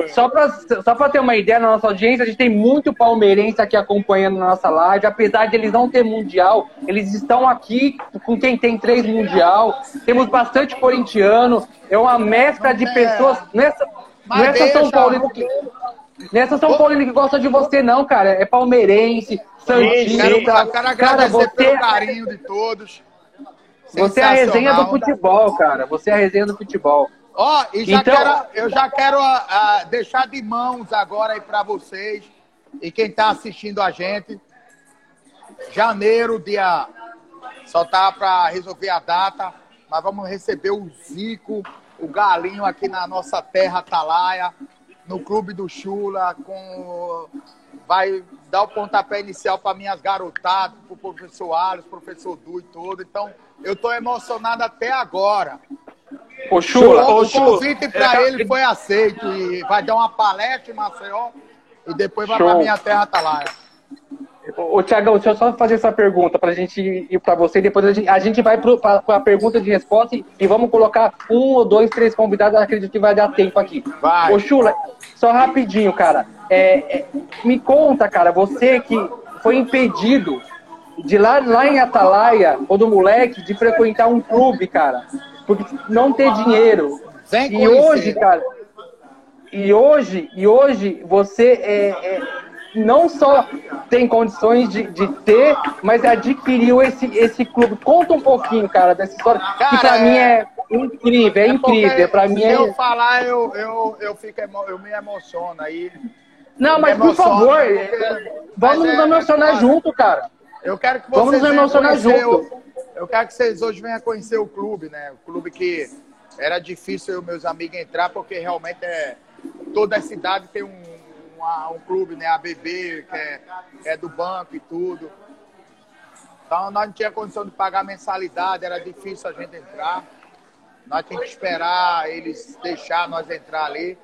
só para só pra ter uma ideia, na nossa audiência, a gente tem muito palmeirense aqui acompanhando na nossa live. Apesar de eles não ter mundial, eles estão aqui com quem tem três mundial. Temos bastante corintiano. É uma mescla de pessoas. Nessa, nessa São Paulo que, Nessa São Paulo que gosta de você, não, cara. É palmeirense, Santista. Quero, quero agradecer cara, você... pelo carinho de todos. Você é a resenha do futebol, cara. Você é a resenha do futebol. Ó, oh, e já então... quero, eu já quero uh, deixar de mãos agora aí para vocês e quem está assistindo a gente. Janeiro, dia. Só tá para resolver a data. Nós vamos receber o Zico, o Galinho aqui na nossa terra Atalaia, no Clube do Chula, com vai dar o pontapé inicial para minhas garotadas, para o professor Alisson, professor Du e tudo. Então, eu estou emocionado até agora. Ô, Chula, o, o convite para ele foi aceito e vai dar uma palestra em Maceió e depois vai para minha terra Atalaia. Ô, Tiagão, deixa eu só fazer essa pergunta para a gente ir para você e depois a gente, a gente vai para a pergunta de resposta e, e, vamos colocar um ou dois, três convidados, acredito que vai dar tempo aqui. Vai. Ô, Chula, só rapidinho, cara. É, é, me conta, cara, você que foi impedido de lá, lá em Atalaia, quando moleque, de frequentar um clube, cara, porque não ter dinheiro. Vem e hoje, cara, e hoje, e hoje você é, é, não só tem condições de, de, ter, mas adquiriu esse, esse clube. Conta um pouquinho, cara, dessa história, cara, que pra é... mim é incrível, é, é incrível. Pra mim se é... eu falar, eu, eu, eu, fico, eu me emociono aí. Não, mas por favor, vamos nos emocionar junto, cara. Eu quero que vocês Vamos nos emocionar junto. eu quero que vocês hoje venham conhecer o clube, né? O clube que era difícil eu meus amigos entrar, porque realmente é. Toda a cidade tem um, uma, um clube, né? ABB, que é, que é do banco e tudo. Então nós não tinha condição de pagar mensalidade, era difícil a gente entrar. Nós tínhamos que esperar eles deixar nós entrar ali.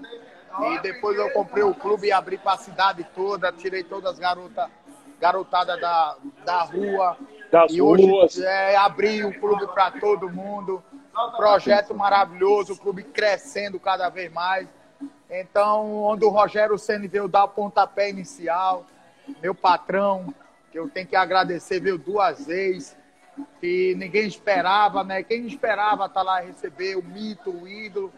E depois eu comprei o clube e abri para a cidade toda, tirei todas as garotas, garotada da, da rua. Das e hoje ruas. é, abri o clube para todo mundo. Projeto maravilhoso, o clube crescendo cada vez mais. Então, onde o Rogério Senna veio dar o pontapé inicial, meu patrão, que eu tenho que agradecer, veio duas vezes, que ninguém esperava, né? Quem esperava estar lá receber o mito, o ídolo,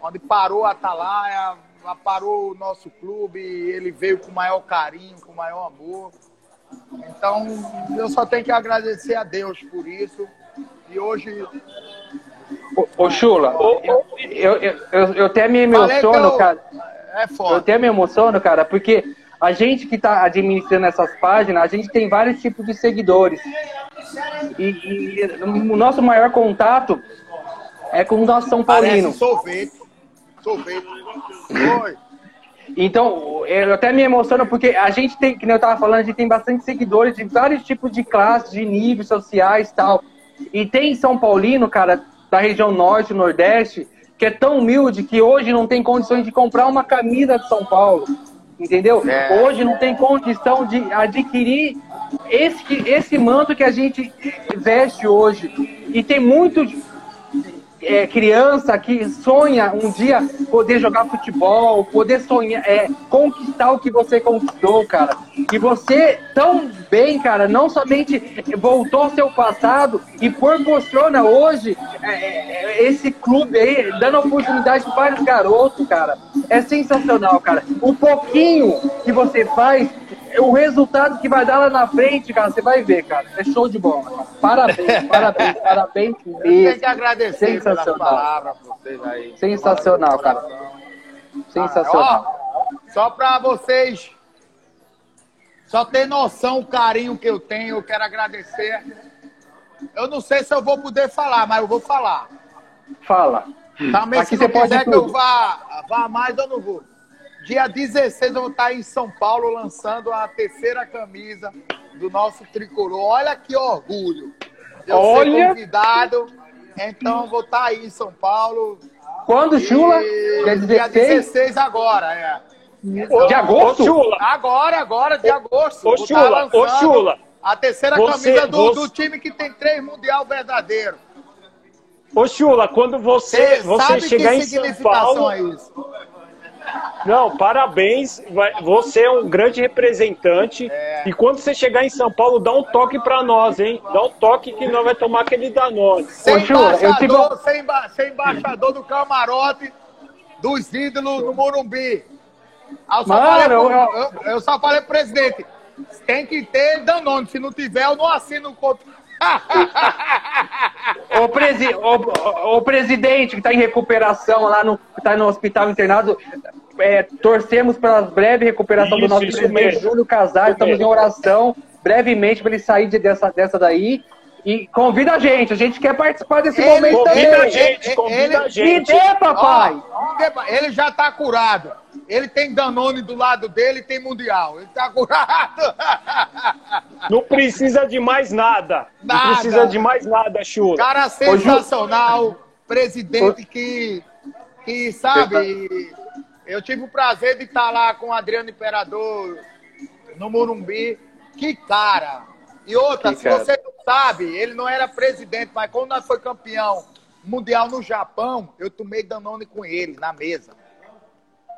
onde parou a Atalaia, parou o nosso clube, ele veio com o maior carinho, com o maior amor. Então, eu só tenho que agradecer a Deus por isso. E hoje Ô, Chula, eu, eu, eu, eu até me emociono, eu- cara. é Eu foda. até me emociono, cara, porque a gente que tá administrando essas páginas, a gente tem vários tipos de seguidores. E, e o nosso maior contato é com o nosso São Paulino. Parece sorvete. Sorvete. Então, eu até me emociono porque a gente tem, que eu tava falando, a gente tem bastante seguidores de vários tipos de classes, de níveis sociais e tal. E tem São Paulino, cara, da região norte, nordeste, que é tão humilde que hoje não tem condições de comprar uma camisa de São Paulo. Entendeu? É. Hoje não tem condição de adquirir esse, esse manto que a gente veste hoje. E tem muito é, criança que sonha um dia poder jogar futebol, poder sonhar, é, conquistar o que você conquistou, cara. E você tão bem, cara, não somente voltou ao seu passado e proporciona hoje é, é, esse clube aí, dando oportunidade para vários garotos, cara. É sensacional, cara. O pouquinho que você faz, o resultado que vai dar lá na frente, cara, você vai ver, cara. É show de bola. cara. Parabéns, parabéns, parabéns Eu tenho mesmo. que agradecer Sensacional. palavras pra vocês aí. Sensacional, cara. Sensacional. Ó, só pra vocês só ter noção o carinho que eu tenho, eu quero agradecer. Eu não sei se eu vou poder falar, mas eu vou falar. Fala. Também Aqui se você não pode quiser que eu vá, vá mais, eu não vou. Dia 16 eu vou estar em São Paulo lançando a terceira camisa do nosso tricolor. Olha que orgulho. Eu Olha. ser convidado. Então vou estar aí em São Paulo. Quando, Chula? E Dia Dia 16 16 agora, é. de agosto? Ô, Chula, Agora, agora, de agosto. ô, estar Chula, ô, Chula. A terceira Você- camisa do, você- do time que tem três mundial verdadeiro. Ô, Chula, quando você, Você você sabe chegar que em São significação Paulo. é isso? Não, parabéns. Você é um grande representante. É. E quando você chegar em São Paulo, dá um toque pra nós, hein? Dá um toque que nós vai tomar aquele Danone. Ser Ô, eu tive- emba- ser embaixador do camarote dos ídolos no Morumbi. Ah, Eu só, Mano, falei pro, eu- eu, eu só falei pro presidente, tem que ter Danone, se não tiver eu não assino o contrato. O, presi o, o- o presidente que está em recuperação lá no, tá no hospital internado, é, torcemos pela breve recuperação do Isso, nosso isso presidente mesmo. Júlio Casares. Isso Estamos em mesmo. oração brevemente para ele sair de- dessa, dessa daí. E convida a gente, a gente quer participar desse Ele- momento Convida também. a gente, convida ele- a Me gente. dê, papai! Ó, ele já tá curado. Ele tem Danone do lado dele e tem Mundial. Ele tá curado. Não precisa de mais nada. Nada. Não precisa de mais nada, Chula. Cara sensacional, presidente que, que sabe, eu tive o prazer de estar lá com o Adriano Imperador no Morumbi. Que cara! E outra, Que se cara. você não sabe, ele não era presidente, mas quando nós foi campeão mundial no Japão, eu tomei Danone com ele na mesa.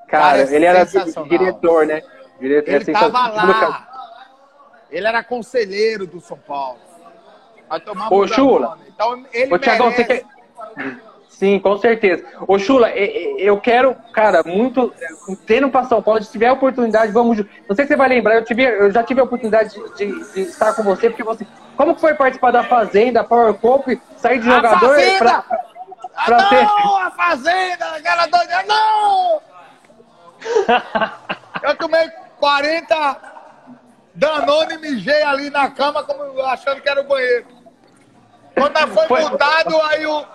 Cara, Cara, ele era sensacional. diretor, né? Diretor, Ele assim, estava só- lá. Ele era conselheiro do São Paulo. Nós tomamos Ô, Chula. Então, ele Ô, Tiagão, você quer. Sim, com certeza. Ô, Chula, eu quero, cara, muito. Tendo para São Paulo, se tiver a oportunidade, vamos. Não sei se você vai lembrar, eu, tive, eu já tive a oportunidade de, de- de estar com você, porque você. Como que foi participar da Fazenda, Power Cup, sair de jogador Fazenda! pra, Ah, ser. não, a fazenda, aquela doida, não! Eu tomei 40 Danone e mijei ali na cama, como achando que era o banheiro. Quando foi, Foi- multado, aí o,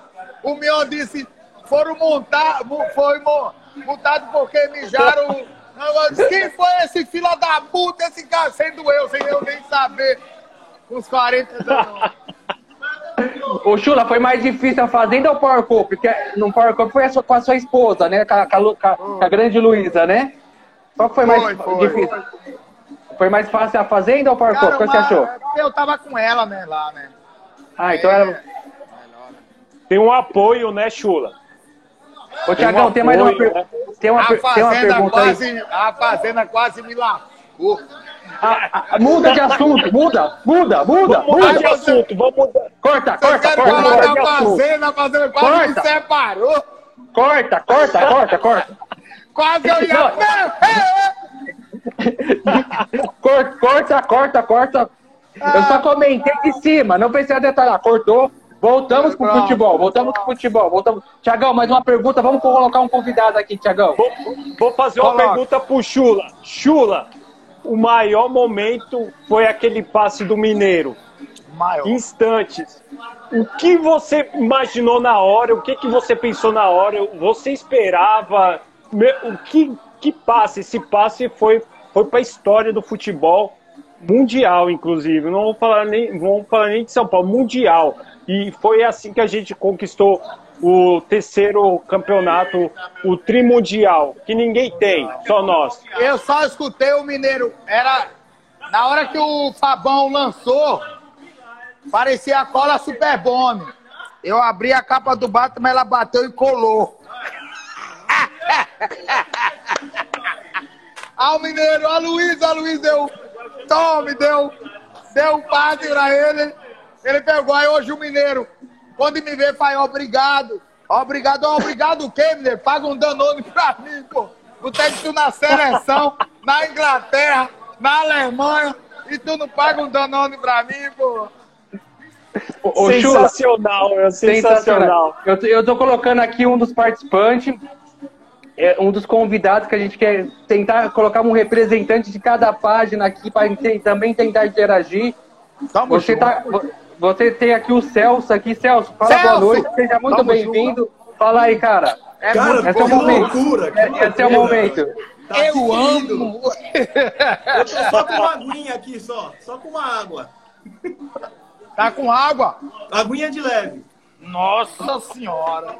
o Mion disse, foram montar, foi mo- multado porque mijaram. Eu disse, Quem foi esse fila da puta, esse cara, sendo eu, sem eu nem saber, com os 40 Danone. Ô, Chula, foi mais difícil a Fazenda ou o Power Cup? Porque no Power Cup foi a sua- com a sua esposa, né? Com a, com a com a- grande Luísa, né? Qual que foi mais Foi, foi. difícil? Foi mais fácil a Fazenda ou o Power Cup? O que você achou? Eu tava com ela, né, lá, né? Ah, então era... Tem um apoio, né, Chula? Ô, Tiagão, tem mais uma, apoio, per... né? tem uma, A per- tem uma fazenda pergunta aí. quase, a fazenda quase me lascou. Ah, ah, muda de assunto, muda, muda, muda, Vamos mudar de assunto, vamos mudar. Corta, Vocês corta, corta, falar corta, da fazenda, a fazenda quase me Corta. separou. corta, corta, corta, corta. Quase eu ia. Corta, corta, corta, corta. Eu só comentei de cima, não pensei a detalhar. Cortou. Voltamos pro Pronto. futebol, voltamos pro futebol, voltamos. Tiagão, mais uma pergunta, vamos colocar um convidado aqui, Tiagão. Vou, vou fazer uma Coloca. pergunta pro Chula. Chula, o maior momento foi aquele passe do Mineiro. Maior. Instantes. O que você imaginou na hora? O que, que você pensou na hora? Você esperava? O que, que passe? Esse passe foi, foi para a história do futebol mundial, inclusive. Não vou falar nem, vamos falar nem de São Paulo, mundial. E foi assim que a gente conquistou o terceiro campeonato, o trimundial, que ninguém tem, só nós. Eu só escutei o Mineiro. Era. Na hora que o Fabão lançou, parecia a cola Super Bomb. Eu abri a capa do Batman, ela bateu e colou. Ah, o Mineiro, a Luiz, a Luiz deu. Tome, deu. Deu um passe pra ele. Ele pegou aí hoje o Mineiro. Quando me vê, faz obrigado. Obrigado, obrigado o quê, Mineiro? Paga um Danone pra mim, pô. Botei tu na seleção, na Inglaterra, na Alemanha, e tu não paga um Danone pra mim, pô. Ô, ô, Chula, sensacional, é sensacional. Eu, tô- eu tô colocando aqui um dos participantes, é, um dos convidados que a gente quer tentar colocar um representante de cada página aqui para também tentar interagir. Tamo Você, junto. tá, você tem aqui o Celso aqui. Celso, fala Celso! boa noite, seja muito bem-vindo. Fala aí, cara. É Cara, muito Esse é o que bom. momento. loucura, que É- Esse é o loucura. momento. Tá Eu amo. Eu tô só com uma aguinha aqui, só. Só com uma água. Tá com água? Aguinha de leve. Nossa senhora.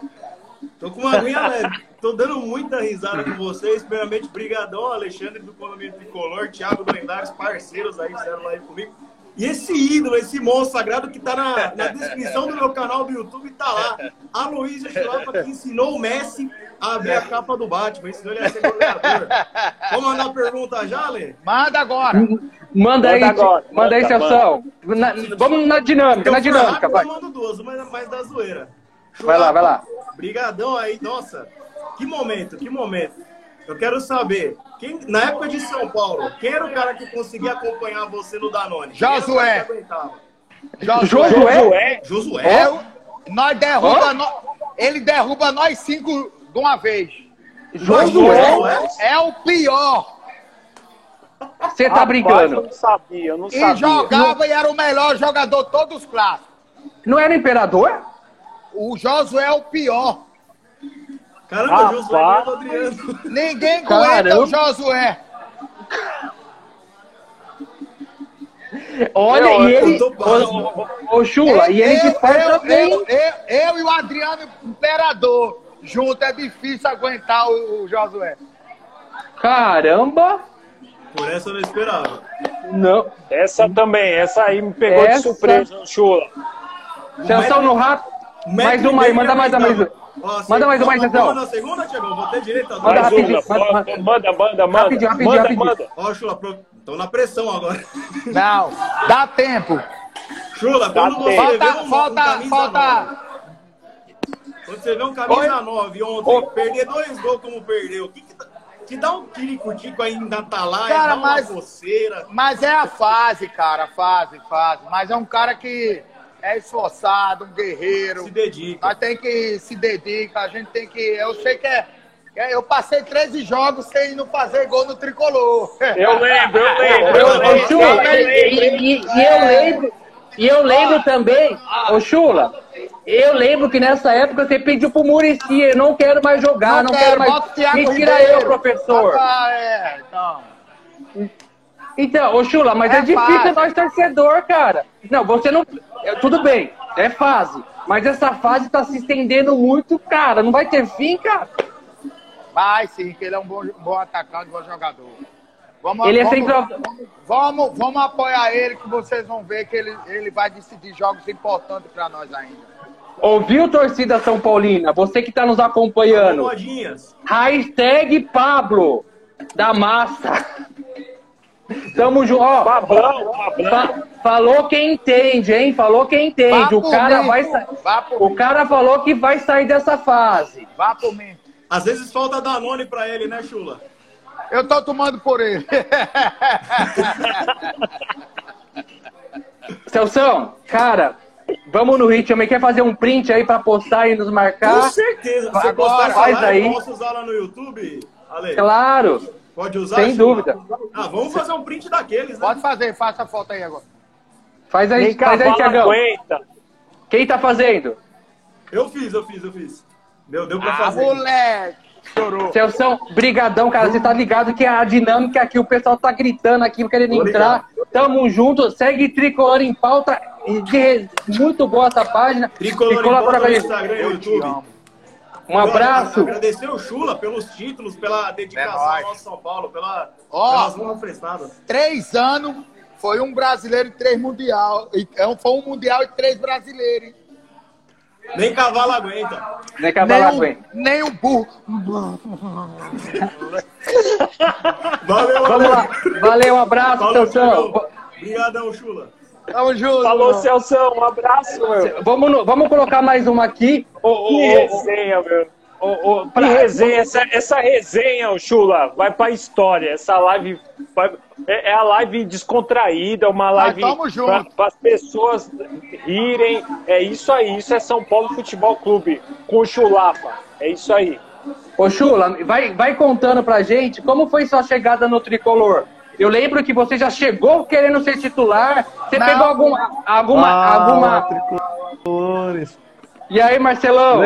Tô com uma aguinha leve. Tô dando muita risada com vocês. Primeiramente, brigadão, Alexandre do Condomínio Tricolor, Thiago do Lendários, parceiros aí, fizeram live comigo. E esse ídolo, esse monstro sagrado que tá na, na descrição do meu canal do YouTube, tá lá. A Luísa Chulapa que ensinou o Messi a abrir a capa do Batman, ensinou ele a ser goleador. Vamos mandar pergunta já, Lê? Manda agora. Manda aí, Manda agora, manda aí, manda, Celso. Na- vamos na dinâmica, na dinâmica, rápido, vai. eu mando duas, uma é mais da zoeira. Vai lá, vai lá. Brigadão aí, nossa. Que momento, que momento. Eu quero saber, quem, na época de São Paulo, quem era o cara que conseguia acompanhar você no Danone? Josué. Josué? Josué? É, nós derruba, nó- ele derruba nós cinco de uma vez. Josué? É o pior. Você tá rapaz, Eu brincando. não sabia, eu não E sabia. jogava e era o melhor jogador de todos os clássicos. Não era imperador? O Josué é o pior. Caramba, Rapaz. Josué do Adriano. Ninguém Caramba. aguenta o Josué. Olha, Eu- e eu ele. Ô, Chula, e ele eu, disfarça eu, bem. eu, eu, eu e o Adriano Imperador junto é difícil aguentar o, o Josué. Caramba! Por essa eu não esperava. Não. Essa também, essa aí me pegou Essa- de surpresa, Chula. Celso no rato. Mais Metro e uma aí, manda mais, aguentava. mais. Ó, Manda mais uma vamos na segunda, Tiagão? Vou ter direito a Manda. Mais rapidinho, uma, manda- manda, manda, manda, manda. Rapidinho, rapidinho, manda, rapidinho. manda. Ó, Chula, tô na pressão agora. Não, dá tempo. Chula, quando você tempo. vê Falta, um, um falta, camisa falta. Quando você vê um camisa 9 ontem, perder dois gols como perdeu, que, que, dá- que dá um tico-tico aí na talaia, Cara, dá uma mas- coceira. Mas é a fase, cara, a fase, fase. Mas é um cara que é esforçado, um guerreiro. Se dedica. Nós tem que se dedicar, a gente tem que. Eu sei que é. é, Eu passei 13 jogos sem não fazer gol no tricolor. Eu lembro, eu lembro. Eu, lembro, Chula, eu e, lembro. e- e eu lembro, e eu lembro também, ô Chula, eu lembro que nessa época você pediu pro Murici, eu não quero mais jogar, não, quero, mais. bota o Thiago Me tira eu, professor. Ah, é, então. Então, ô Chula, mas É é, difícil nós torcedor, cara. Não, você não. é, Tudo bem. É fase. Mas essa fase tá se estendendo muito, cara. Não vai ter fim, cara. Vai sim, que ele é um bom, bom atacante, bom jogador. Vamos, Ele é vamos, sempre. vamos, vamos apoiar ele, que vocês vão ver que ele, ele vai decidir jogos importantes pra nós ainda. Ouviu, torcida São Paulina? Você que tá nos acompanhando. Hashtag Pablo da massa. Tamo junto. Ó, Pablão. fa- falou quem entende, hein? Falou quem entende. Vá O cara mim. vai sa- O mim. cara falou que vai sair dessa fase. Vá por mim. Às vezes falta Danone pra ele, né, Chula? Eu tô tomando por ele. Celção, cara, vamos no ritmo aí. Quer fazer um print aí pra postar e nos Com marcar? certeza. Você Agora, postar faz aí. posso usar lá no YouTube, Ale? Claro, Pode usar? sem dúvida. Ah, vamos fazer um print daqueles, né? Pode fazer, faça a foto aí agora. Faz aí, Nem faz aí, Tiagão. aguenta. Quem tá fazendo? Eu fiz, eu fiz, eu fiz. Deu, deu pra Ah, fazer. moleque! Chorou. Celção, brigadão, cara. Você tá ligado que a dinâmica aqui, o pessoal tá gritando aqui, querendo Tô entrar. Tamo junto. Segue Tricolor em Pauta. Muito boa essa página. Tricolor E em Pauta no gente. Instagram e YouTube. Um abraço. Agradecer o Chula pelos títulos, pela dedicação É ao nosso São Paulo, pela, Ó. pelas mãos prestadas. Três anos, foi um brasileiro e três mundial. E- é um- Foi um mundial e três brasileiros. Nem cavalo aguenta. Nem cavalo Nem um, aguenta. nem um burro. Valeu, Vamos lá. Valeu, um abraço. Tiagão. Obrigadão, Chula. Tamo junto. Falou, mano. Celção. Um abraço, meu. Vamos, no- vamos colocar mais uma aqui. Ô, Que resenha, meu. ô, Que pra- resenha. Essa, essa resenha, Chula, vai pra história. Essa live vai- é, é a live descontraída, uma live para as pessoas rirem. É isso aí. Isso é São Paulo Futebol Clube com o Chulapa. É isso aí. Ô, Chula, vai, vai contando pra gente como foi sua chegada no tricolor. Eu lembro que você já chegou querendo ser titular. Você Não. pegou alguma. alguma, alguma... Tricolores. E aí, Marcelão?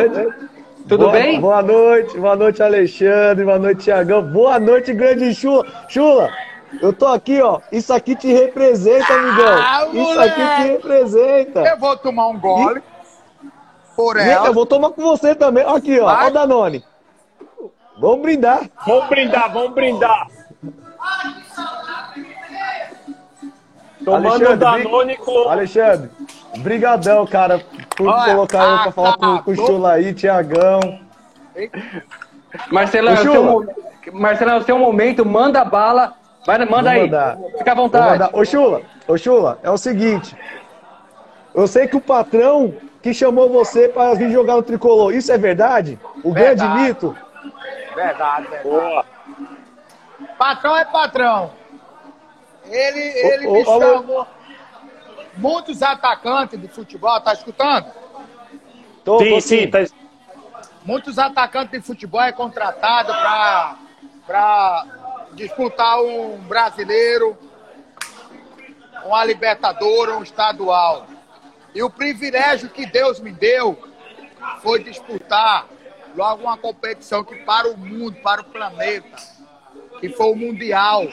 Tudo boa, bem? Boa noite, boa noite, Alexandre, boa noite, Tiagão. Boa noite, grande Chula. Chula, eu tô aqui, ó. Isso aqui te representa, amigão. Ah, Isso aqui te representa. Eu vou tomar um gole. Por Vem, ela. Eu vou tomar com você também. Aqui, ó. Vai. Ó, Danone. Vamos brindar. Vamos brindar, vamos brindar. Tomando Alexandre, Danone com... Alexandre, brigadão, cara, por Olha, colocar eu pra falar com, com o. Chula aí, Tiagão. Marcelão, seu, Marcelão, seu momento. Manda bala. Vai, manda Vou aí. mandar. Fica à vontade. Ô Chula, ô Chula, é o seguinte. Eu sei que o patrão que chamou você para vir jogar no tricolor, isso é verdade? O grande Verdade. mito? Verdade, verdade. Boa. Patrão é patrão. Ele, ele ô, me ô, chamou. Muitos atacantes de futebol, tá escutando? Tô, tô Sim, sim, tá... Muitos atacantes de futebol é contratado para disputar um brasileiro, uma Libertadora, um estadual. E o privilégio que Deus me deu foi disputar logo uma competição que para o mundo, para o planeta, que foi o Mundial.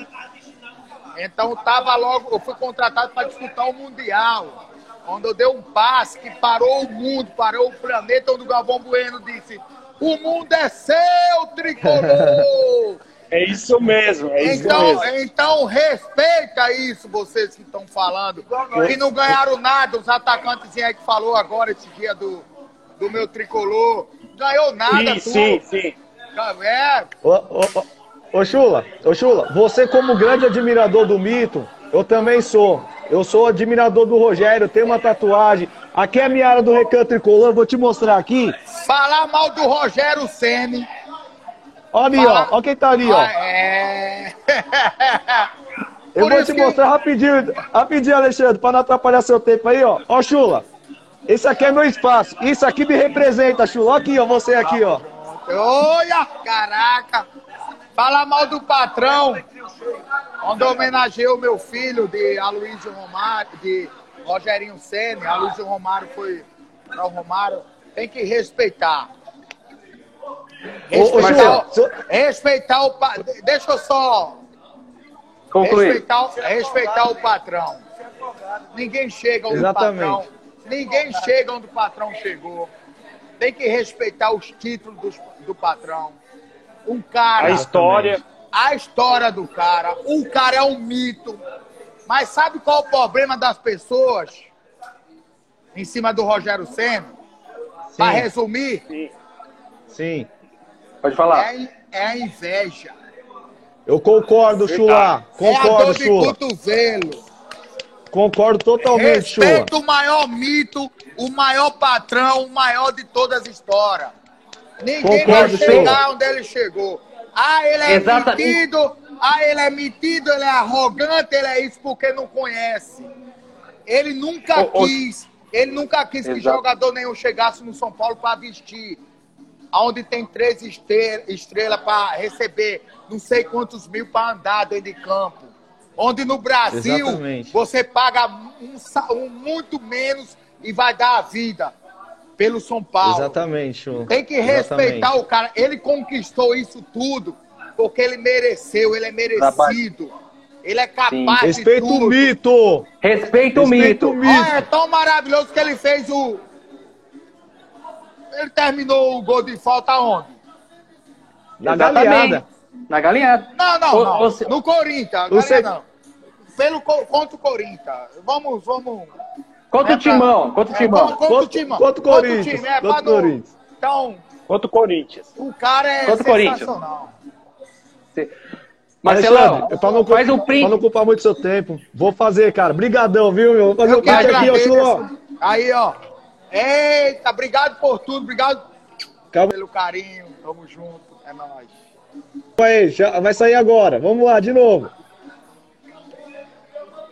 Então tava logo, eu fui contratado para disputar o Mundial, onde eu dei um passe que parou o mundo, parou o planeta, onde o Galvão Bueno disse: O mundo é seu, tricolor! É isso mesmo, é isso então, mesmo. então respeita isso, vocês que estão falando, que não ganharam nada, os atacantes aí que falou agora esse dia do, do meu tricolor. Ganhou nada, Sim, tu. sim, sim. É, Ô, ô, ô, Chula, ô Chula, você como grande admirador do mito, eu também sou. Eu sou admirador do Rogério, tenho uma tatuagem. Aqui é a minha área do recanto tricolor, vou te mostrar aqui. falar mal do Rogério Ceni. Ó ali, Fala- ó, ó quem tá ali, ó. Ah, é. Eu vou te que- mostrar rapidinho, rapidinho, Alexandre, pra não atrapalhar seu tempo aí, ó. Ó, Chula, esse aqui é meu espaço. Isso aqui me representa, Chula. Ó aqui, ó, você aqui, ó. Olha, caraca! Fala mal do patrão. Onde eu homenageei o meu filho de Aloysio Romário, de Rogerinho Senna. Aloysio Romário foi para o Romário. Tem que respeitar. Ô, ô, Respeitar, Chula, o- so- respeitar o Deixa eu só Concluir. respeitar, o- respeitar o patrão. Ninguém chega onde o Exatamente. patrão Ninguém chega onde o patrão chegou. Tem que respeitar os títulos do, do patrão. Um cara. A história. A história do cara. O cara é um mito. Mas sabe qual o problema das pessoas em cima do Rogério Senna? Para resumir, Sim. Sim. Pode falar. é, é a inveja. Eu concordo, Chula. é a Concordo, dor de Chula. cotovelo. Concordo totalmente, Chula. Respeita o maior mito, o maior patrão, o maior de todas as histórias. Ninguém Concordo, vai chegar Chula. onde ele chegou. Ah, ele é Exatamente. metido, ah, ele é metido, ele é arrogante, ele é isso porque não conhece. Ele nunca Ô, ô, quis, ele nunca quis que Exato. jogador nenhum chegasse no São Paulo para vestir. Onde tem três estre- estrelas para receber não sei quantos mil para andar dentro de campo. Onde no Brasil Exatamente. você paga um, um muito menos e vai dar a vida pelo São Paulo. Exatamente, Chula. Tem que respeitar Exatamente. o cara. Ele conquistou isso tudo porque ele mereceu, ele é merecido. Ele é capaz de Respeita tudo. o mito. Respeita o mito. mito. Olha, é tão maravilhoso que ele fez o. Ele terminou o gol de falta onde? Na Exatamente. galinhada. Na galinhada. Não, não, não. se- No Corinthians. Você- não. Pelo, co- contra o Corinthians. Vamos, vamos. Contra É o Timão. Contra o É, Timão. contra, contra o Timão. contra o Contra Corinthians, time, é, pra o Corinthians. Então, Contra o Corinthians. o cara é Contra o Corinthians. sensacional. Marcelão, pra não, faz um Pra print. não ocupar muito seu tempo. Vou fazer, cara. Brigadão, viu, meu? Vou fazer Eu o que print aqui, ó. Chula. Aí, ó. Eita, obrigado por tudo. Obrigado Calma pelo carinho. Tamo junto. É nóis. aí, já vai sair agora. Vamos lá, de novo.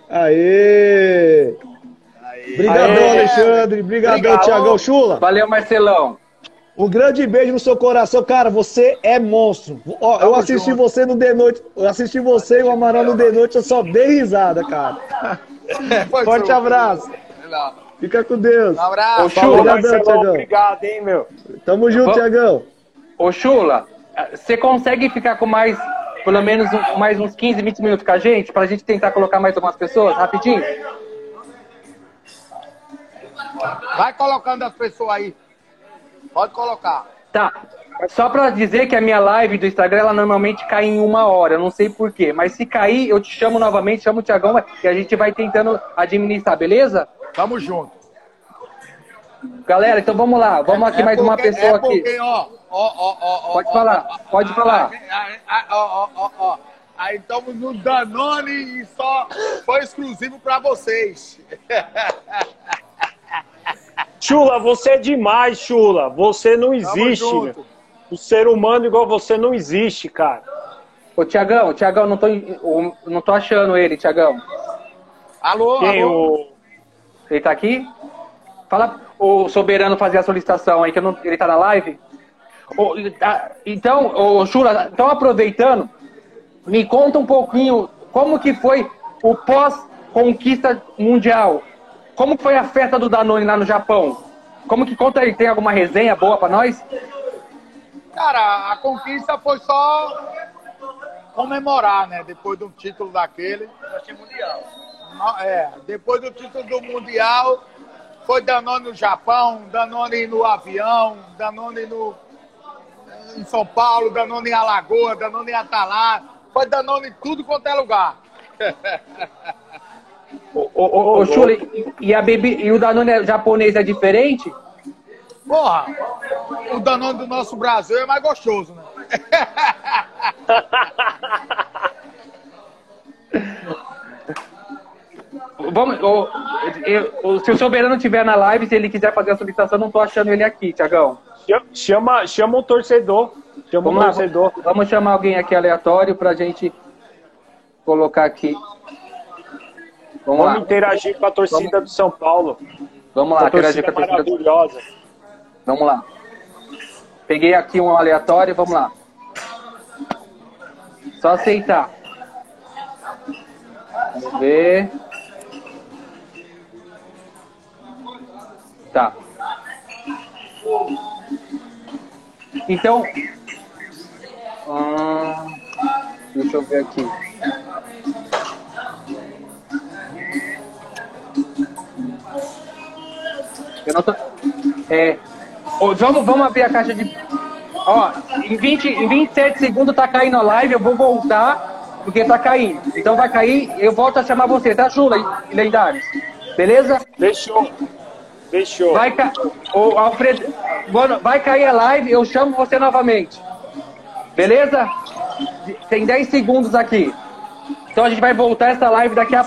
Aê! Brigadão, Aê. Alexandre. Brigadão, Obrigado. Tiagão. Chula, Valeu, Marcelão. um grande beijo no seu coração. Cara, você é monstro. Ó, eu assisti junto. você no The Noite. Eu assisti você e o Amaral no The Noite. Eu só dei risada, cara. Foi Forte abraço. Fica com Deus. Um abraço. Ô, Chula, Obrigadão, Marcelão, Tiagão. obrigado, hein, meu. Tamo junto, Vamos- Tiagão. Ô, Chula, você consegue ficar com mais, pelo menos um- mais uns 15, 20 minutos com a gente? Pra gente tentar colocar mais algumas pessoas, rapidinho? Vai colocando as pessoas aí. Pode colocar. Tá. Só pra dizer que a minha live do Instagram, ela normalmente cai em uma hora. Não sei porquê. Mas se cair, eu te chamo novamente, chamo o Tiagão e a gente vai tentando administrar, beleza? Tamo junto. Galera, então vamos lá. Vamos aqui É mais uma porque- pessoa é aqui. porque, ó, ó, ó, ó, Pode falar, pode ó, falar. ó, ó, ó, ó. Aí estamos no Danone e só foi exclusivo pra vocês. Chula, você é demais, Chula. Você não existe. O ser humano igual você não existe, cara. Ô, Tiagão, Tiagão, não tô, não tô achando ele, Tiagão. Alô, Quem alô. o. Ele tá aqui? Fala o Soberano fazer a solicitação aí, que eu não, ele tá na live. Ô, então, ô, Chula, então aproveitando, me conta um pouquinho como que foi o pós-conquista mundial. Como foi a festa do Danone lá no Japão? Como que conta aí? Tem alguma resenha boa pra nós? Cara, a conquista foi só comemorar, né? Depois de um título daquele. mundial. É, depois do título do Mundial, foi Danone no Japão, Danone no avião, Danone no, em São Paulo, Danone em Alagoas, Danone em Atalá. Foi Danone em tudo quanto é lugar. Ô, ô, ô, ô, Chula, e, e a bebi, e o Danone japonês é diferente? Porra, o Danone do nosso Brasil é mais gostoso, né? Vamos, ô, eu- se o Soberano estiver na live, se ele quiser fazer a solicitação, não tô achando ele aqui, Tiagão. Chama, chama um torcedor. Chama um Vamos lá, torcedor. vamos chamar alguém aqui aleatório pra gente colocar aqui. Vamos Vamos lá, interagir com a torcida do São Paulo. vamos lá, interagir com a torcida. maravilhosa. Vamos lá. Peguei aqui um aleatório, vamos lá. Só aceitar. Vamos ver. Tá. Então. hum, deixa eu ver aqui. Eu não tô... É... Ô, Vamos, vamos abrir a caixa de... Ó, em, 20, em 27 segundos tá caindo a live, eu vou voltar, porque tá caindo. Então vai cair, eu volto a chamar você, tá, Chula e Lendários? Beleza? Fechou. Fechou. Vai, ca... Ô, Alfredo, Mano, vai cair a live, eu chamo você novamente. Beleza? Tem 10 segundos aqui. Então a gente vai voltar essa live daqui a